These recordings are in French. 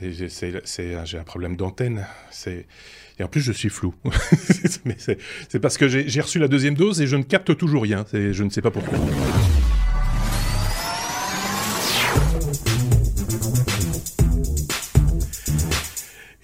j'ai un problème d'antenne. Et en plus, je suis flou. c'est parce que j'ai reçu la deuxième dose et je ne capte toujours rien. Je ne sais pas pourquoi.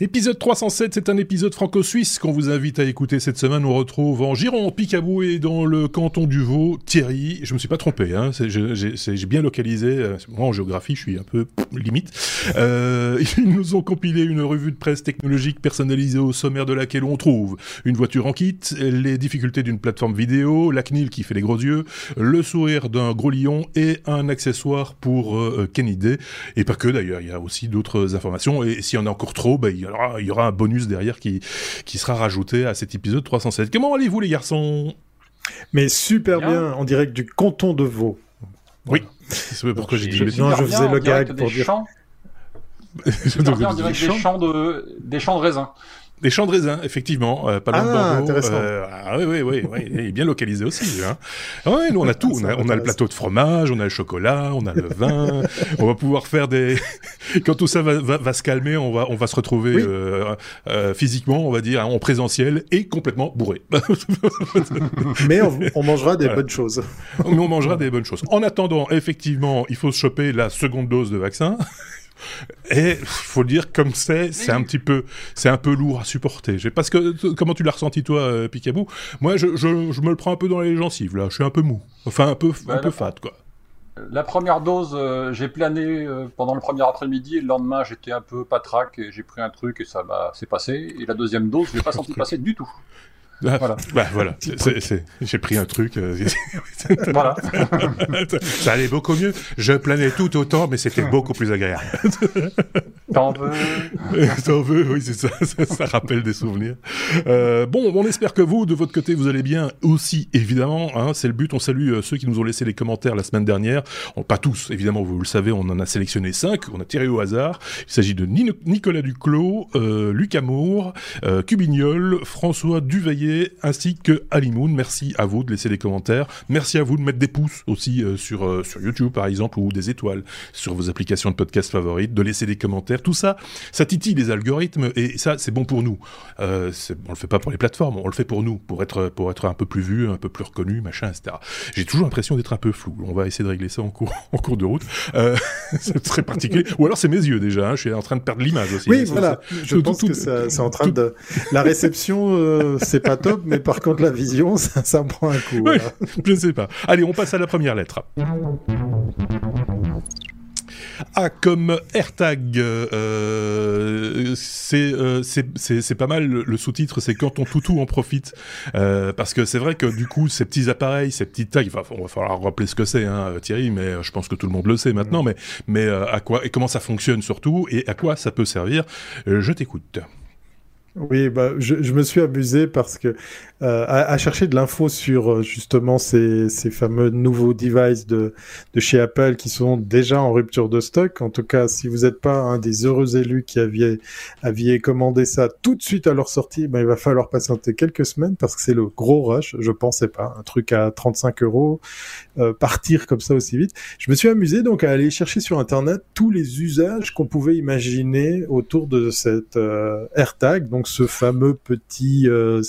Épisode 307, c'est un épisode franco-suisse qu'on vous invite à écouter cette semaine. On retrouve en Giron, Picabou et dans le canton du Vaud, Thierry. Je me suis pas trompé, hein. j'ai bien localisé. Euh, moi, en géographie, je suis un peu limite. Euh, ils nous ont compilé une revue de presse technologique personnalisée au sommaire de laquelle on trouve une voiture en kit, les difficultés d'une plateforme vidéo, la CNIL qui fait les gros yeux, le sourire d'un gros lion et un accessoire pour euh, Kenny Day. Et pas que d'ailleurs, il y a aussi d'autres informations. Et s'il y en a encore trop, bah, il y il y aura un bonus derrière qui, qui sera rajouté à cet épisode 307. Comment allez-vous les garçons? Mais super bien. en direct du canton de Vaud. Oui, c'est pourquoi j'ai dit Non, je faisais le gag pour dire... Champs... en direct des champs de, des champs de raisin. Des champs de raisin, effectivement, euh, pas loin ah, de Bordeaux. Euh, ah, oui, oui, oui, oui, il est bien localisé aussi. Hein. Ah ouais, nous on a tout. On a, on a, le plateau de fromage, on a le chocolat, on a le vin. on va pouvoir faire des. Quand tout ça va, va, va, se calmer, on va, on va se retrouver euh, euh, physiquement, on va dire, hein, en présentiel et complètement bourré. Mais on, on mangera des bonnes choses. Mais on mangera des bonnes choses. En attendant, effectivement, il faut se choper la seconde dose de vaccin. Et faut dire comme c'est, c'est un petit peu, c'est un peu lourd à supporter. Parce que comment tu l'as ressenti toi, euh, Picabou Moi, je, je, me le prends un peu dans les gencives là. Je suis un peu mou, enfin un peu, un peu fat quoi. La première dose, euh, j'ai plané euh, pendant le premier après-midi et le lendemain j'étais un peu patraque et j'ai pris un truc et ça m'a, c'est passé. Et la deuxième dose, je l'ai pas senti passer du tout. Ah, voilà. Bah, voilà. J'ai pris un truc. Euh, voilà. ça allait beaucoup mieux. Je planais tout autant, mais c'était beaucoup plus agréable. T'en veux T'en veux, oui, c'est ça, ça, rappelle des souvenirs. Euh, bon, on espère que vous, de votre côté, vous allez bien aussi, évidemment. Hein, c'est le but. On salue euh, ceux qui nous ont laissé les commentaires la semaine dernière. pas tous, évidemment, vous le savez, on en a sélectionné cinq. On a tiré au hasard. Il s'agit de Nicolas Duclos, Luc Amour, Cubignol, François Duveillet, ainsi que Alimoun. Merci à vous de laisser des commentaires. Merci à vous de mettre des pouces aussi euh, sur, euh, sur YouTube par exemple ou des étoiles sur vos applications de podcast favorites, de laisser des commentaires. Tout ça, ça titille les algorithmes et ça c'est bon pour nous. Euh, on le fait pas pour les plateformes, on le fait pour nous, pour être, pour être un peu plus vu, un peu plus reconnu, machin, etc. J'ai toujours l'impression d'être un peu flou. On va essayer de régler ça en cours, en cours de route. Euh, c'est très particulier. Ou alors c'est mes yeux déjà. Hein. Je suis en train de perdre l'image aussi. Oui, voilà. Je pense que c'est en train de. La réception, c'est pas top, mais par contre, la vision, ça, ça prend un coup. Oui, je ne sais pas. Allez, on passe à la première lettre. A comme AirTag, euh, euh, c'est pas mal. Le, sous-titre, c'est quand on toutou en profite, euh, parce que c'est vrai que du coup, ces petits appareils, ces petites tags, on va falloir rappeler ce que c'est, hein, Thierry, mais je pense que tout le monde le sait maintenant. Mais, mais à quoi et comment ça fonctionne surtout, et à quoi ça peut servir Je t'écoute. Oui, bah, je, je, me suis amusé parce que euh, à, à, chercher de l'info sur euh, justement ces, ces, fameux nouveaux devices de, de chez Apple qui sont déjà en rupture de stock. En tout cas, si vous n'êtes pas un des heureux élus qui aviez, aviez commandé ça tout de suite à leur sortie, ben, il va falloir patienter quelques semaines parce que c'est le gros rush. Je pensais pas un truc à 35 euros euh, partir comme ça aussi vite. Je me suis amusé donc à aller chercher sur internet tous les usages qu'on pouvait imaginer autour de cette euh, AirTag. Donc ce fameux petit euh,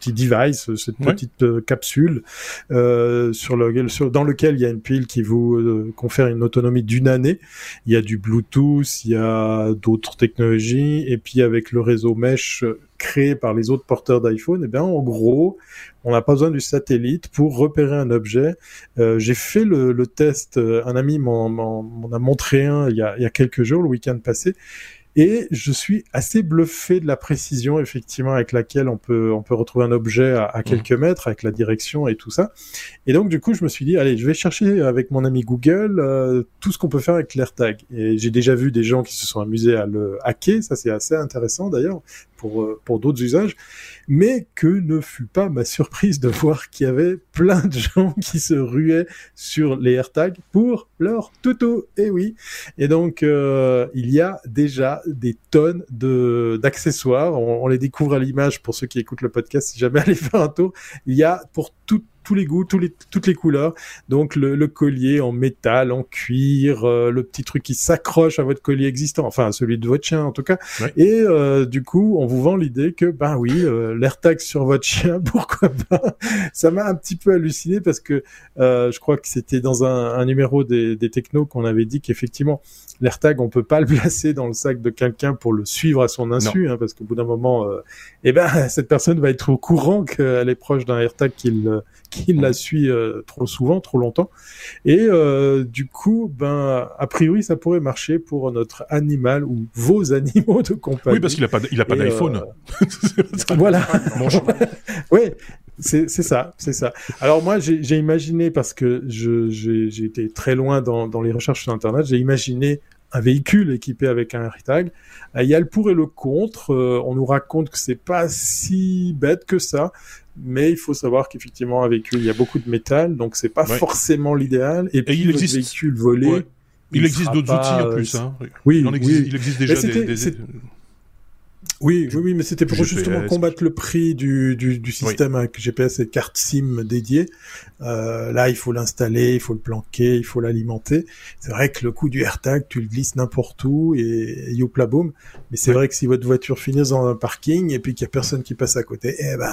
petit device, cette petite euh, capsule euh, sur lequel, sur, dans lequel il y a une pile qui vous euh, confère une autonomie d'une année. Il y a du Bluetooth, il y a d'autres technologies, et puis avec le réseau mesh créé par les autres porteurs d'iPhone, et eh bien en gros, on n'a pas besoin du satellite pour repérer un objet. Euh, j'ai fait le, le, test, un ami m'en a montré un il y a, il y a quelques jours, le week-end passé, et je suis assez bluffé de la précision effectivement avec laquelle on peut on peut retrouver un objet à, à quelques mmh. mètres avec la direction et tout ça. Et donc du coup je me suis dit allez je vais chercher avec mon ami Google euh, tout ce qu'on peut faire avec l'AirTag. Et j'ai déjà vu des gens qui se sont amusés à le hacker, ça c'est assez intéressant d'ailleurs pour euh, pour d'autres usages mais que ne fut pas ma surprise de voir qu'il y avait plein de gens qui se ruaient sur les AirTags pour leur tuto. Et oui. Et donc, euh, il y a déjà des tonnes de d'accessoires. On, les découvre à l'image pour ceux qui écoutent le podcast. Si jamais allez faire un tour, il y a pour tout tous les goûts, tous les, toutes les couleurs. Donc le, le collier en métal, en cuir, euh, le petit truc qui s'accroche à votre collier existant, enfin à celui de votre chien en tout cas. Ouais. Et euh, du coup, on vous vend l'idée que ben oui, euh, l'AirTag sur votre chien, pourquoi pas Ça m'a un petit peu halluciné parce que euh, je crois que c'était dans un, un numéro des, des technos qu'on avait dit qu'effectivement l'AirTag, on peut pas le placer dans le sac de quelqu'un pour le suivre à son insu, hein, parce qu'au bout d'un moment, euh, eh ben cette personne va être au courant qu'elle est proche d'un AirTag qui, le- qui la suit euh, trop souvent, trop longtemps. Et euh, du coup, ben a priori, ça pourrait marcher pour notre animal ou vos animaux de compagnie. Oui, parce qu'il a pas, il a pas Et, d'iPhone. Voilà. Bon, je- Oui, c'est ça, c'est ça. Alors moi, j'ai imaginé parce que j'ai été très loin dans dans les recherches sur internet, j'ai imaginé un véhicule équipé avec un AirTag. Euh, Il y a le pour et le contre. Euh, on nous raconte que c'est pas si bête que ça, mais il faut savoir qu'effectivement un véhicule, il y a beaucoup de métal, donc c'est pas Ouais. forcément l'idéal. Et, puis il existe- véhicule volé. Ouais. Il existe d'autres outils en euh, plus. Hein. Oui, il, en existe, oui. il existe déjà des, Oui, oui, oui, mais c'était pour GPS, justement combattre le prix du, du, du système avec GPS et carte SIM dédiée. Euh, là, il faut l'installer, il faut le planquer, il faut l'alimenter. C'est vrai que le coup du AirTag, tu le glisses n'importe où et, et youpla boum. Mais c'est vrai que si votre voiture finit dans un parking et puis qu'il y a personne qui passe à côté, eh ben,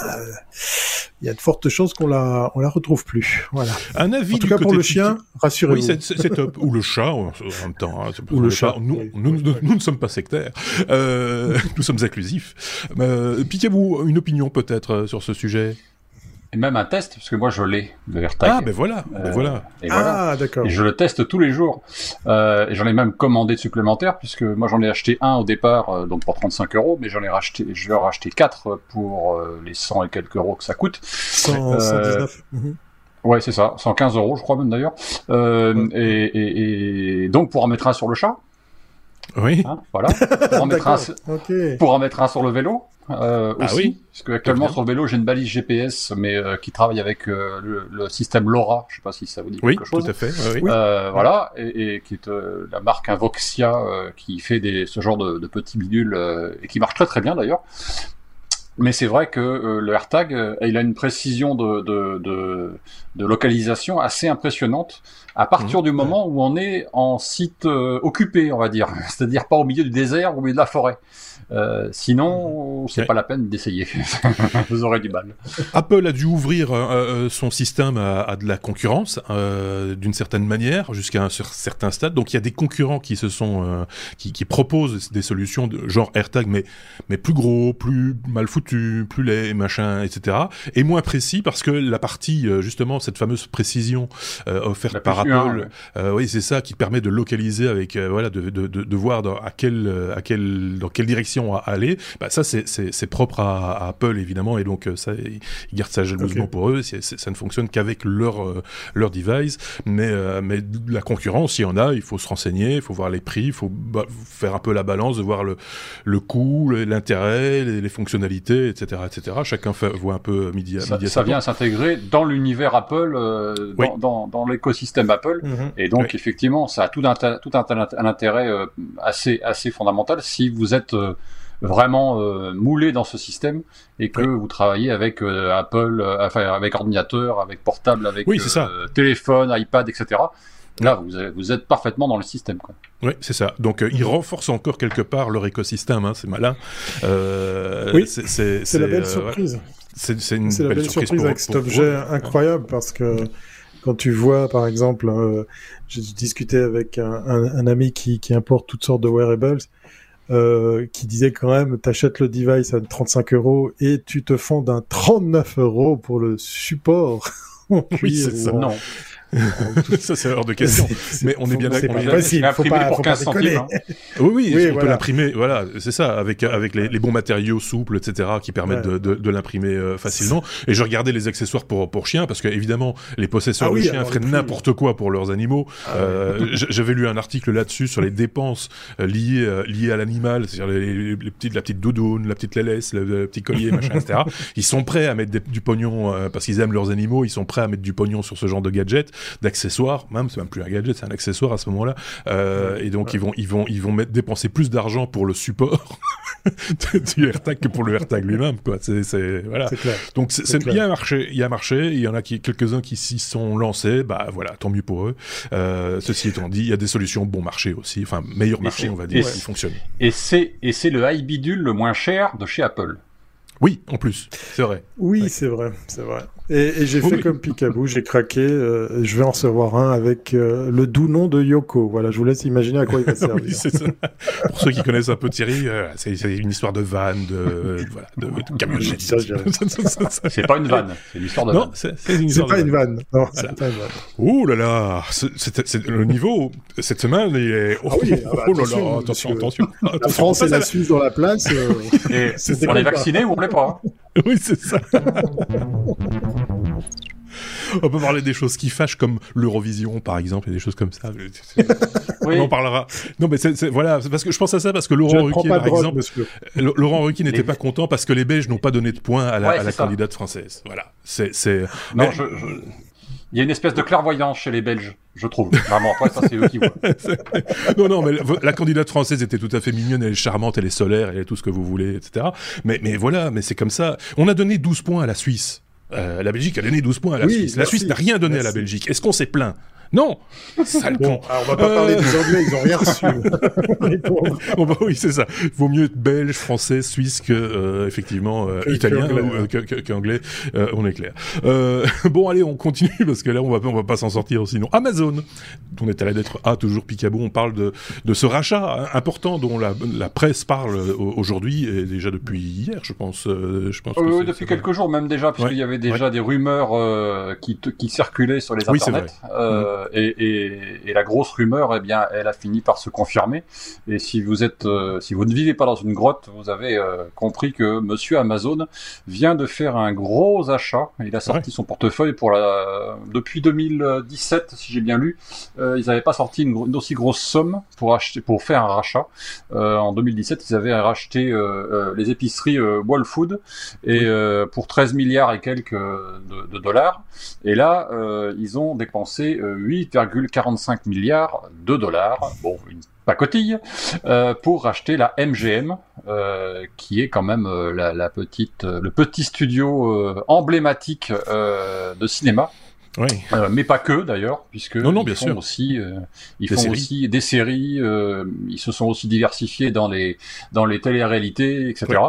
il y a de fortes chances qu'on la, on la retrouve plus. Voilà. Un avis En tout du cas, côté pour le chien, rassurez-vous. Oui, c'est top. Ou le chat, en même temps. hein, Ou le chat, pas- nous, oui. nous, nous, nous ne sommes pas sectaires. Euh, nous sommes inclusifs. Euh, Piquez-vous une opinion peut-être sur ce sujet? Et même un test, parce que moi je l'ai, le AirTag. Ah, ben voilà. ben Euh, voilà. Et voilà. Ah, d'accord. Et je le teste tous les jours. Euh, et j'en ai même commandé de supplémentaires, puisque moi j'en ai acheté un au départ, euh, donc pour 35 euros, mais j'en ai racheté, je vais en racheter quatre pour euh, les 100 et quelques euros que ça coûte. 100, Euh, 119. Mhm. Ouais, c'est ça, 115 euros, je crois même d'ailleurs. Euh, et, et, et donc pour en mettre un sur le chat, Oui. hein, voilà. Pour en, mettre un, D'accord. Ok. pour en mettre un sur le vélo. Euh, Ah aussi, oui. parce que actuellement sur le vélo j'ai une balise GPS, mais euh, qui travaille avec euh, le, le système LoRa. Je sais pas si ça vous dit Oui, quelque tout chose. à fait. oui, oui. Oui. Euh, voilà, et, et qui est euh, la marque Invoxia euh, qui fait des, ce genre de, de petits bidules euh, et qui marche très très bien d'ailleurs. Mais c'est vrai que euh, le AirTag, euh, il a une précision de, de, de, de localisation assez impressionnante à partir Mhm. du moment où on est en site euh, occupé, on va dire, c'est-à-dire pas au milieu du désert ou au milieu de la forêt. Euh, sinon, c'est Ouais. pas la peine d'essayer. Vous aurez du mal. Apple a dû ouvrir euh, son système à, à de la concurrence d'une certaine manière jusqu'à un cer- certain stade. Donc il y a des concurrents qui se sont qui, qui proposent des solutions de genre AirTag, mais mais plus gros, plus mal foutu, plus laid, machin, etc. Et moins précis parce que la partie euh, justement cette fameuse précision euh, offerte La par Apple, un, ouais. euh, oui c'est ça qui permet de localiser avec euh, voilà de, de, de, de voir dans, à quelle euh, à quelle dans quelle direction à aller. Bah, ça c'est c'est c'est propre à, à Apple évidemment et donc euh, ça ils gardent ça jalousement pour eux. Ça ne fonctionne qu'avec leur leur device. Mais euh, mais la concurrence il y en a. Il faut se renseigner, il faut voir les prix, il faut bah, faire un peu la balance de voir le le coût, l'intérêt, les, les fonctionnalités, etc., etc. Chacun fait, voit un peu midi à Ça, midi à ça sa vient s'intégrer dans l'univers Apple, euh, dans, Oui. dans, dans l'écosystème Apple. Mhm. Et donc, effectivement, ça a tout un, tout un, intérêt euh, assez, assez fondamental si vous êtes euh, vraiment euh, moulé dans ce système et que vous travaillez avec euh, Apple, euh, enfin avec ordinateur, avec portable, avec Oui, ça. euh, téléphone, iPad, etc. Là, vous, êtes- vous êtes parfaitement dans le système. Quoi. Oui, c'est ça. Donc euh, ils renforcent encore quelque part leur écosystème. Hein, c'est malin. Euh, Oui, c'est c'est C'est la belle euh, surprise. C'est c'est une C'est la belle, belle surprise, pour- avec cet objet pour- incroyable parce que quand tu vois, par exemple, euh, j'ai discuté avec un, un- un ami qui, qui importe toutes sortes de wearables, euh, qui disait quand même, t'achètes le device à 35 euros et tu te fonds d'un 39 euros pour le support. Oui, c'est ça. Non. ça c'est hors de question. C'est- Mais on est bien c'est d'accord. pas on est- possible, faut imprimé pas, pour faut pas 15 centimes. déconner. hein. Oui, oui, Oui, on peut l'imprimer. Voilà, c'est ça, avec avec les, les bons matériaux souples, etc., qui permettent Ouais. de, de, de l'imprimer euh, facilement. Et je regardais les accessoires pour pour chiens parce que évidemment les possesseurs Ah oui, de chiens feraient n'importe quoi pour leurs animaux. Ah Euh, J'avais lu un article là-dessus sur les dépenses euh, liées euh, liées à l'animal, c'est-à-dire les, les, les petites la petite doudoune, la petite laisse, le, le petit collier, machin, etc. Ils sont prêts à mettre des- du pognon euh, parce qu'ils aiment leurs animaux. Ils sont prêts à mettre du pognon sur ce genre de gadget. D'accessoires, même c'est même plus un gadget, c'est un accessoire à ce moment-là. Euh, et donc ils vont ils vont ils vont mettre dépenser plus d'argent pour le support du AirTag que pour le AirTag lui-même quoi. C'est c'est voilà. C'est clair. Donc c'est, C'est c'est- il y a un marché, il y a un marché, il y en a qui quelques-uns qui s'y sont lancés, bah voilà, tant mieux pour eux. Euh, ceci étant dit, il y a des solutions bon marché aussi, enfin meilleur marché on va dire, qui fonctionnent. Et c'est et c'est le high bidule le moins cher de chez Apple. Oui, en plus, c'est vrai. Oui, Ouais. c'est vrai, c'est vrai. Et, et j'ai Oui, fait comme Picaboo, j'ai craqué. euh, je vais en recevoir un avec euh, le doux nom de Yoko. Voilà, je vous laisse imaginer à quoi il va servir. oui, c'est ça. Pour ceux qui connaissent un peu Thierry, euh, c'est, c'est une histoire de van, de voilà, de, de camionnette. C'est pas une vanne, c'est l'histoire de non, vanne. c'est, c'est une C'est histoire pas de une van. vanne. Non, Voilà. c'est pas une vanne. Oh là là, c'est, c'est- c'est- le niveau cette semaine il est. Oh, Ah oui, ah bah, oh là attention, là, attention, attention. La attention. France et la Suisse dans la place. euh, on est pas. vacciné ou on pas hein Oui, c'est ça. On peut parler des choses qui fâchent comme l'Eurovision, par exemple, et des choses comme ça. Oui. On en parlera. Non, mais c'est, c'est- voilà, parce que je pense à ça parce que Laurent Ruquier, par exemple, monsieur. L- Laurent Ruquier n'était Les- pas content parce que les Belges n'ont pas donné de points à la, Ouais, à la c'est ça. candidate française. Voilà. C'est, c'est. Non, Mais- je, je- Il y a une espèce de clairvoyance chez les Belges, je trouve. Vraiment, après, ça, c'est eux qui voient. non, non, mais la, la candidate française était tout à fait mignonne, elle est charmante, elle est solaire, elle est tout ce que vous voulez, etc. Mais, mais voilà, mais c'est comme ça. On a donné 12 points à la Suisse. Euh, la Belgique a donné 12 points à la Oui, Suisse. La merci. Suisse n'a rien donné à la. Belgique. Est-ce qu'on s'est plaint? Non Sale Bon, con. alors on va pas Euh. parler des Anglais, ils ont rien reçu. Bon, bah oui, c'est ça. Il vaut mieux être belge, français, suisse que euh, effectivement euh, Que- italien qu'anglais. ou euh, que- que- qu'anglais. Euh, on est clair. Euh, bon, allez, on continue parce que là, on va on va pas s'en sortir sinon. Amazon. On est à la lettre A, toujours Picabou. On parle de de ce rachat hein, important dont la, la presse parle euh, aujourd'hui et déjà depuis hier, je pense. euh, je pense. que Euh, depuis quelques jours même déjà, puisqu'il Ouais, y avait déjà des rumeurs euh, qui, qui circulaient sur les Oui, c'est internets. Euh, et, et, et la grosse rumeur, eh bien, elle a fini par se confirmer. Et si vous êtes, euh, si vous ne vivez pas dans une grotte, vous avez euh, compris que Monsieur Amazon vient de faire un gros achat. Il a sorti son portefeuille pour la depuis 2017, si j'ai bien lu. Ils n'avaient pas sorti une, aussi grosse somme pour acheter, pour faire un rachat. En 2017, ils avaient racheté les épiceries Wall Food et pour 13 milliards et quelques de, de dollars. Et là, ils ont dépensé 8,45 milliards de dollars. Bon, une pacotille euh, pour racheter la MGM, euh, qui est quand même euh, la, la petite, le petit studio emblématique de cinéma. Oui. Euh, mais pas que d'ailleurs, puisque Non, non, ils font sûr. aussi, euh, ils Des font séries. aussi des séries. euh, ils se sont aussi diversifiés dans les dans les télé-réalités, etc.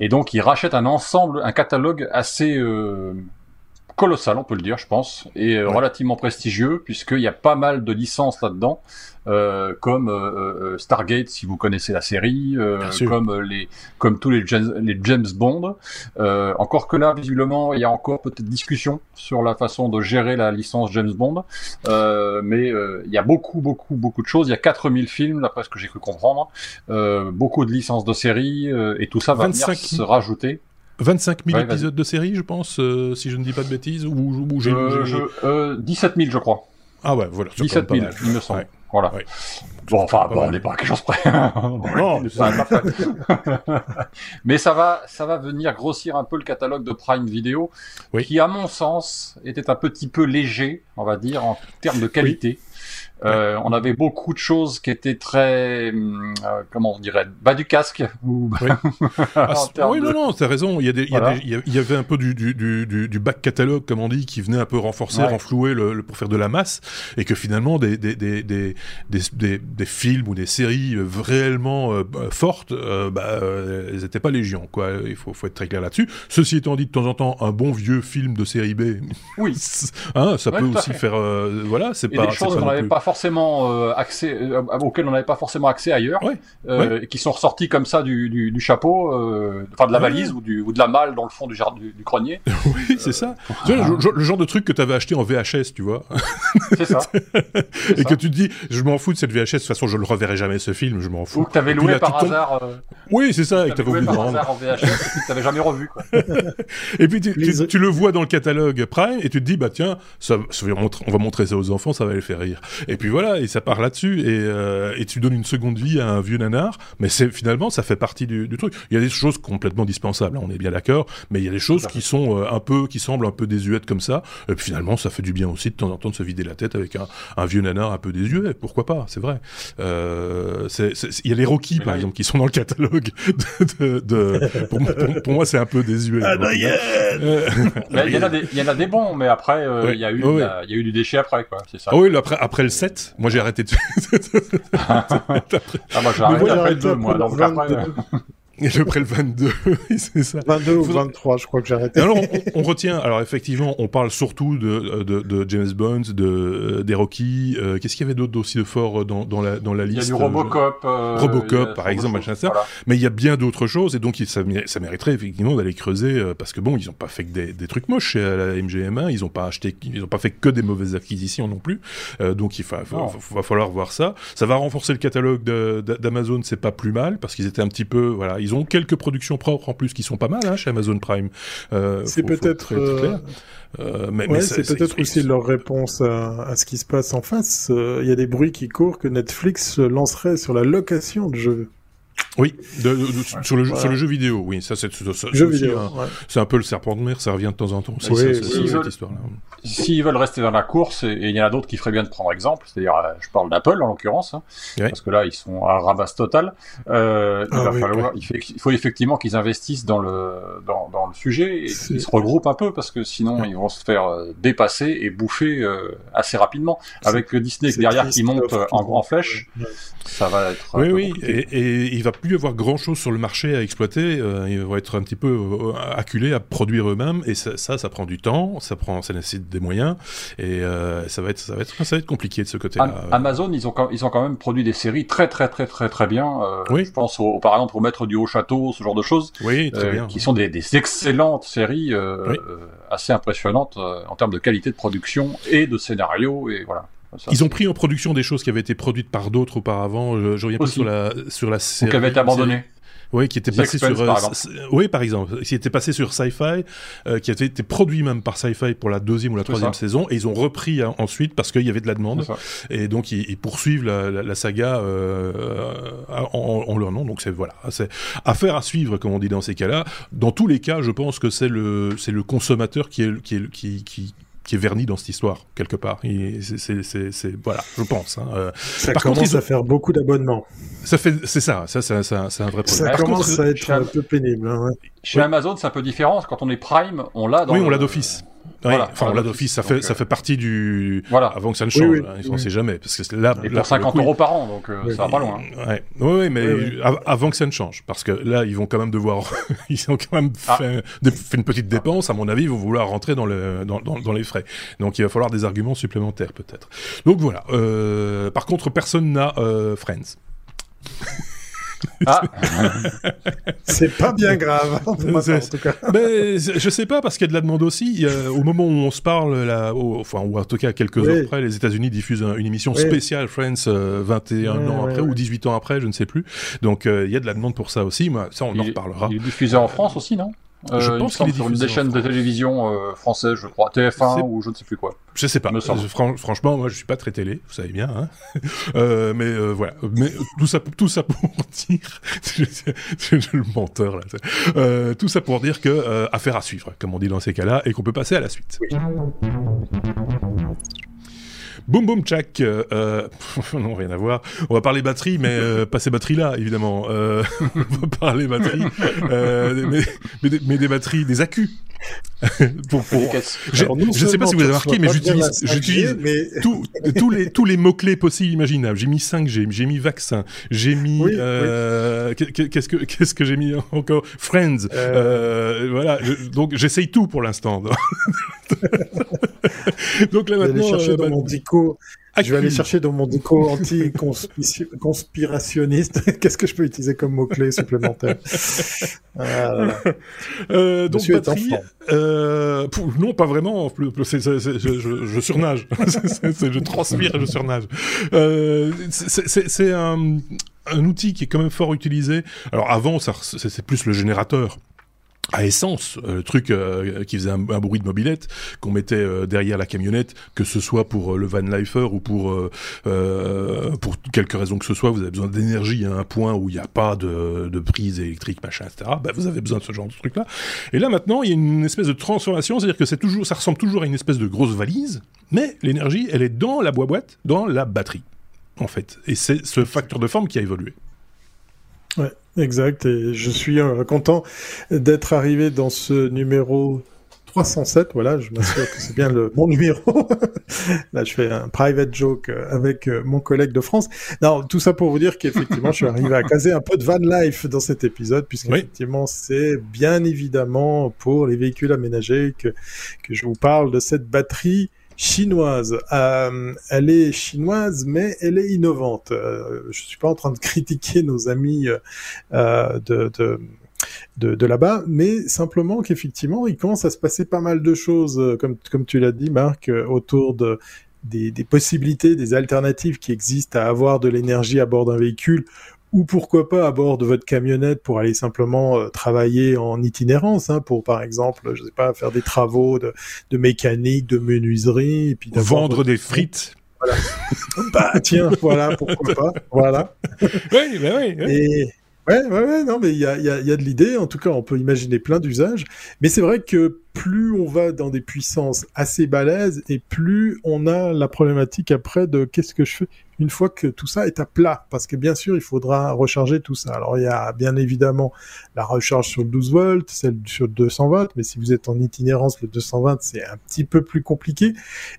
Et donc ils rachètent un ensemble, un catalogue assez colossal, on peut le dire, je pense, et euh, Ouais. relativement prestigieux, puisqu'il y a pas mal de licences là-dedans, euh, comme euh, euh, Stargate, si vous connaissez la série, euh, comme euh, les, comme tous les James, les James Bond. Euh, encore que là, visiblement, il y a encore peut-être discussion sur la façon de gérer la licence James Bond, euh, mais euh, il y a beaucoup, beaucoup, beaucoup de choses. Il y a 4000 films, d'après ce que j'ai cru comprendre, euh, beaucoup de licences de séries, euh, et tout ça va 25 venir se rajouter. 25 000 Ouais, épisodes de série, je pense, euh, si je ne dis pas de bêtises, ou, ou j'ai. Euh, j'ai- je, euh, 17 000, je crois. Ah ouais, voilà. c'est quand 17 000, même pas mal. il me semble. Ouais. Voilà. Ouais. Bon, enfin, bon, on n'est pas à quelque chose près. Non. Mais ça va, ça va venir grossir un peu le catalogue de Prime Video, Oui. qui, à mon sens, était un petit peu léger, on va dire, en termes de qualité. Euh, on avait beaucoup de choses qui étaient très, hum, euh, comment on dirait, bas du casque. Ou... Oui. Ah, termes oui, non, non, t'as raison. Il y, a des- il y, a des- il y avait un peu du, du, du, du, back catalogue, comme on dit, qui venait un peu renforcer, Ouais. renflouer le, le- pour faire de la masse, et que finalement des, des, des, des, des, films ou des séries euh, réellement euh, fortes, euh, bah, euh, elles n'étaient pas légion, quoi. Il faut, faut être très clair là-dessus. Ceci étant dit, de temps en temps, un bon vieux film de série B, Oui. hein, ça Ouais, peut aussi fait. faire, euh, voilà, c'est pas, des choses qu'on n'avait pas forcément euh, accès, euh, auxquelles on n'avait pas forcément accès ailleurs, euh, et qui sont ressortis comme ça du, du, du chapeau, euh, enfin de la valise ou, du, ou de la malle dans le fond du, jardin, du, du grenier. Oui, c'est ça. Tu vois, le, le genre de truc que t'avais acheté en VHS, tu vois. C'est ça. et que tu te dis, je m'en fous de cette VHS, de toute façon, je le reverrai jamais ce film, je m'en fous. Ou que t'avais Et puis loué là, par tu hasard, euh, Oui, c'est ça, et que loué par hasard en VHS et puis que t'avais jamais revu. Quoi. Et puis tu, tu- tu le vois dans le catalogue Prime, et tu te dis, bah tiens, ça, on va montrer ça aux enfants, ça va les faire rire. dire. Et puis voilà, et ça part là-dessus, et, euh, et tu donnes une seconde vie à un vieux nanar, mais c'est finalement ça fait partie du, du, truc. Il y a des choses complètement dispensables, hein, on est bien d'accord, mais il y a des choses qui sont euh, un peu, qui semblent un peu désuètes comme ça, et puis finalement ça fait du bien aussi de temps en temps de se vider la tête avec un, un vieux nanar un peu désuet, pourquoi pas, c'est vrai. Euh, il y a les Rocky par exemple qui sont dans le catalogue de, de, de pour, pour, pour, moi c'est un peu désuet. Ah, il y, en a des, il y en a des bons, mais après il y a eu, il y a eu du déchet après quoi, c'est ça. Ah oui, après, après le 7, moi j'ai arrêté de. ah, moi j'ai arrêté après le 2, moi. Donc après. Et je près le 22, c'est ça. 22 ou 23, je crois que j'ai arrêté. Alors, on, on, retient, alors effectivement, on parle surtout de, de, de James Bond, de, euh, des Rocky. Euh, Qu'est-ce qu'il y avait d'autre aussi de fort dans, dans, la, dans la liste Il y a du Robocop. Euh, Robocop, par exemple, machin ça. Voilà. Mais il y a bien d'autres choses, et donc ça, ça mériterait effectivement d'aller creuser, euh, parce que bon, ils n'ont pas fait que des, des, trucs moches chez la MGM1, ils n'ont pas acheté, ils n'ont pas fait que des mauvaises acquisitions non plus. Euh, donc il va, va, va, falloir voir ça. Ça va renforcer le catalogue d'Amazon, c'est pas plus mal, parce qu'ils étaient un petit peu, voilà, ils ont quelques productions propres en plus qui sont pas mal hein, chez Amazon Prime. Euh, c'est peut-être. Euh... Mais, ouais, mais c'est peut-être aussi leur réponse à, à, ce qui se passe en face. Euh, il y a des bruits qui courent que Netflix lancerait sur la location de jeux. Oui, de, de, de, ouais, sur, le jeu, voilà. sur le jeu vidéo, oui, ça c'est c'est un, un, peu le serpent de mer, ça revient de temps en temps. C'est oui, ça, si cette histoire-là. S'ils veulent rester dans la course, et il y en a d'autres qui feraient bien de prendre exemple, c'est-à-dire, euh, je parle d'Apple en l'occurrence, hein, ouais. parce que là ils sont à ramasse total. Euh, il, ah, va oui, falloir, il, fait, il, faut effectivement qu'ils investissent dans le dans, dans le sujet et qu'ils se regroupent un peu, parce que sinon ils vont se faire euh, dépasser et bouffer euh, assez rapidement. Avec Disney derrière qui monte en, en flèche, ça va être. Oui, oui, et, et, il va plus y avoir grand chose sur le marché à exploiter. Euh, ils vont être un petit peu euh, acculés à produire eux-mêmes, et ça, ça, ça, prend du temps, ça prend, ça nécessite des moyens, et euh, ça va être, ça va être, ça va être compliqué de ce côté-là. Amazon, ils ont, ils ont quand même produit des séries très, très, très, très, très bien. Euh, oui. Je pense au, par exemple au Maître du Haut Château, ce genre de choses. Oui, très bien. Qui sont des, des excellentes séries, oui. assez impressionnantes en termes de qualité de production et de scénario, et voilà. Ça, ils ont pris en production des choses qui avaient été produites par d'autres auparavant. Je, je reviens pas sur la sur la série. Ou qui avaient été abandonnées. Oui, qui était The passé Expense, sur. Par euh, oui, par exemple, qui était passé sur Sci-Fi, euh, qui avait été produit même par Sci-Fi pour la deuxième ou la troisième saison, et ils ont repris hein, ensuite parce qu'il y avait de la demande, et donc ils, ils poursuivent la, la, la saga euh, en, en, leur nom. Donc c'est voilà, c'est affaire à suivre, comme on dit dans ces cas-là. Dans tous les cas, je pense que c'est le c'est le consommateur qui est qui est qui, qui qui est verni dans cette histoire quelque part. C'est voilà, je pense. Hein. Euh, ça par commence contre, ils... à faire beaucoup d'abonnements. Ça fait, c'est ça, ça c'est un, un, vrai problème. Ça par commence contre, à être un peu pénible. Hein, ouais. Chez oui. Amazon, c'est un peu différent. Quand on est Prime, on l'a. Oui, on l'a d'office. Oui, voilà, enfin, on l'a d'office, ça fait, euh... ça fait partie du. Voilà. Avant que ça ne change, oui, oui. Hein, on ne sait jamais. Parce que là. Et là, pour 50 euros par an, donc euh, ça va pas loin. Ouais. Oui, oui, mais av avant que ça ne change. Parce que là, ils vont quand même devoir. ils ont quand même ah. fait, fait, une petite dépense. À mon avis, ils vont vouloir rentrer dans, le, dans, dans, dans les frais. Donc il va falloir des arguments supplémentaires, peut-être. Donc voilà. Euh, par contre, personne n'a euh, Friends. Ah. c'est pas bien grave, en tout cas. Mais je sais pas parce qu'il y a de la demande aussi. A, au moment où on se parle, là, au, enfin, ou en tout cas quelques oui. heures après, les États-Unis diffusent un, une émission oui. spéciale Friends euh, 21 oui, ans après ou 18 ans après, je ne sais plus. Donc euh, il y a de la demande pour ça aussi. Moi, ça, on il, en reparlera. Il est diffusé en France aussi, non? Euh, je pense qu'il est sur une des chaînes de télévision euh, françaises, je crois, TF1 ou je ne sais plus quoi. Je sais pas. Fran franchement, moi, je suis pas très télé, vous savez bien. Hein euh, mais euh, voilà. Mais tout ça, tout ça pour dire, je, le menteur là. Euh, tout ça pour dire que affaire à suivre, comme on dit dans ces cas-là, et qu'on peut passer à la suite. Oui. Boum boum tchak. Euh, non, rien à voir. On va parler batterie, mais euh, pas ces batteries-là, évidemment. Euh, on va parler batterie, euh, mais, mais, des, mais, des batteries, des accus. pour, pour... Je, ne sais pas si vous avez remarqué, mais j'utilise, j'utilise mais... tous les tous les mots clés possibles imaginables. J'ai mis 5G, j'ai mis vaccin, j'ai mis oui, euh, oui. qu'est-ce que qu'est-ce que j'ai mis encore? Friends. Euh... voilà. Je, donc j'essaye tout pour l'instant. donc là maintenant, euh, bah, mon Je vais aller chercher dans mon déco anti-conspirationniste. Qu'est-ce que je peux utiliser comme mot-clé supplémentaire ah, euh, Donc, batterie, euh, non, pas vraiment. C est, c est, c est, je, je, je, surnage. je transpire et je surnage. Euh, c'est un, un outil qui est quand même fort utilisé. Alors avant, c'est plus le générateur à essence, euh, le truc euh, qui faisait un, bruit de mobilette qu'on mettait euh, derrière la camionnette, que ce soit pour le van lifer ou pour pour quelque raison que ce soit, vous avez besoin d'énergie à un point où il n'y a pas de, prise électrique, machin, etc. Bah, vous avez besoin de ce genre de truc-là. Et là maintenant, il y a une espèce de transformation, c'est-à-dire que c'est toujours, ça ressemble toujours à une espèce de grosse valise, mais l'énergie, elle est dans la boîte, dans la batterie, en fait. Et c'est ce facteur de forme qui a évolué. Ouais, exact. Et je suis euh, content d'être arrivé dans ce numéro 307. Voilà, je m'assure que c'est bien le bon numéro. Là, je fais un private joke euh, avec euh, mon collègue de France. Non, tout ça pour vous dire qu'effectivement, je suis arrivé à caser un peu de van life dans cet épisode, puisqu'effectivement, c'est bien évidemment pour les véhicules aménagés que, que je vous parle de cette batterie chinoise. Euh, elle est chinoise, mais elle est innovante. Euh, je suis pas en train de critiquer nos amis euh, de, de là-bas, mais simplement qu'effectivement, il commence à se passer pas mal de choses, euh, comme, tu l'as dit, Marc, euh, autour de, des, des, possibilités, des alternatives qui existent à avoir de l'énergie à bord d'un véhicule ou pourquoi pas à bord de votre camionnette pour aller simplement euh, travailler en itinérance, hein, pour par exemple, je sais pas, faire des travaux de, de mécanique, de menuiserie, et puis vendre des frites. Voilà. bah tiens, voilà, pourquoi pas, voilà. oui, bah oui. oui. Et Ouais, ouais, ouais, non, mais il y a, y, a, y a de l'idée. En tout cas, on peut imaginer plein d'usages. Mais c'est vrai que plus on va dans des puissances assez balèzes et plus on a la problématique après de qu'est-ce que je fais une fois que tout ça est à plat. Parce que bien sûr, il faudra recharger tout ça. Alors, il y a bien évidemment la recharge sur le 12 volts, celle sur 220 volts. Mais si vous êtes en itinérance, le 220, c'est un petit peu plus compliqué.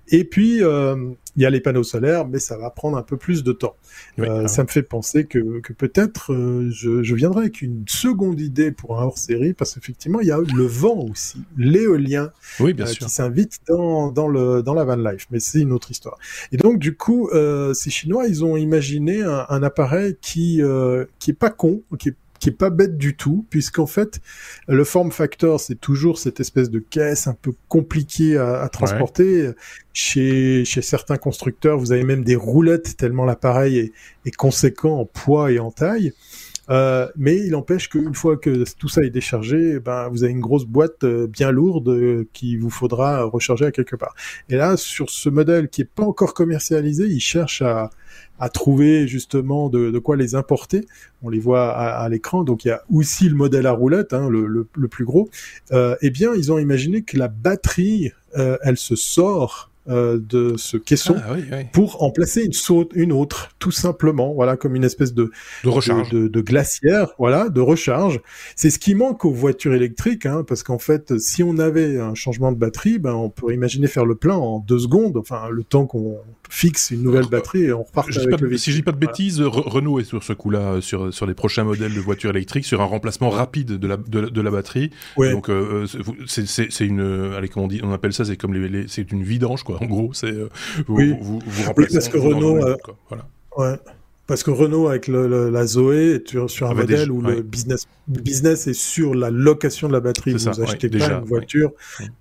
Et puis, euh, il y a les panneaux solaires, mais ça va prendre un peu plus de temps. euh, ça me fait penser que, que peut-être euh, je, je, viendrai avec une seconde idée pour un hors-série, parce qu'effectivement, il y a le vent aussi, l'éolien, oui, bien sûr. qui s'invite dans, dans, le, dans la van life, mais c'est une autre histoire. Et donc, du coup, euh, ces Ils ont imaginé un, appareil qui, euh, qui est pas con, qui qui est pas bête du tout, puisqu'en fait, le form factor, c'est toujours cette espèce de caisse un peu compliquée à, transporter. Chez, chez certains constructeurs, vous avez même des roulettes tellement l'appareil est, conséquent en poids et en taille. Euh, mais il empêche qu'une fois que tout ça est déchargé, ben vous avez une grosse boîte euh, bien lourde euh, qui vous faudra recharger à quelque part. Et là, sur ce modèle qui est pas encore commercialisé, ils cherchent à, trouver justement de, quoi les importer. On les voit à, l'écran. Donc il y a aussi le modèle à roulette, hein, le, plus gros. Eh bien, ils ont imaginé que la batterie, elle se sort euh, de ce caisson ah, oui, oui. pour en placer une, saute, une autre, tout simplement, voilà, comme une espèce de, de recharge, de, de, de, glacière, voilà, de recharge. C'est ce qui manque aux voitures électriques, hein, parce qu'en fait, si on avait un changement de batterie, ben, on pourrait imaginer faire le plein en deux secondes, enfin, le temps qu'on fixe une nouvelle batterie et on repart je avec pas, le véhicule. Si je dis pas de bêtises, voilà. Renault est sur ce coup-là, sur, sur les prochains modèles de voitures électriques, sur un remplacement rapide de la, de, de la batterie. Ouais. Donc, euh, c'est une, allez, comment on dit, on appelle ça, c'est comme les, les c'est une vidange, quoi. En gros, c'est, euh, vous, oui. vous, vous, remplacez. Oui, parce que Renault, euh, voilà. Ouais. Parce que Renault, avec le, le, la Zoé, est sur, sur un ah bah modèle déjà, où ouais. le business, business est sur la location de la batterie. Vous ça, achetez ouais, pas déjà, une voiture,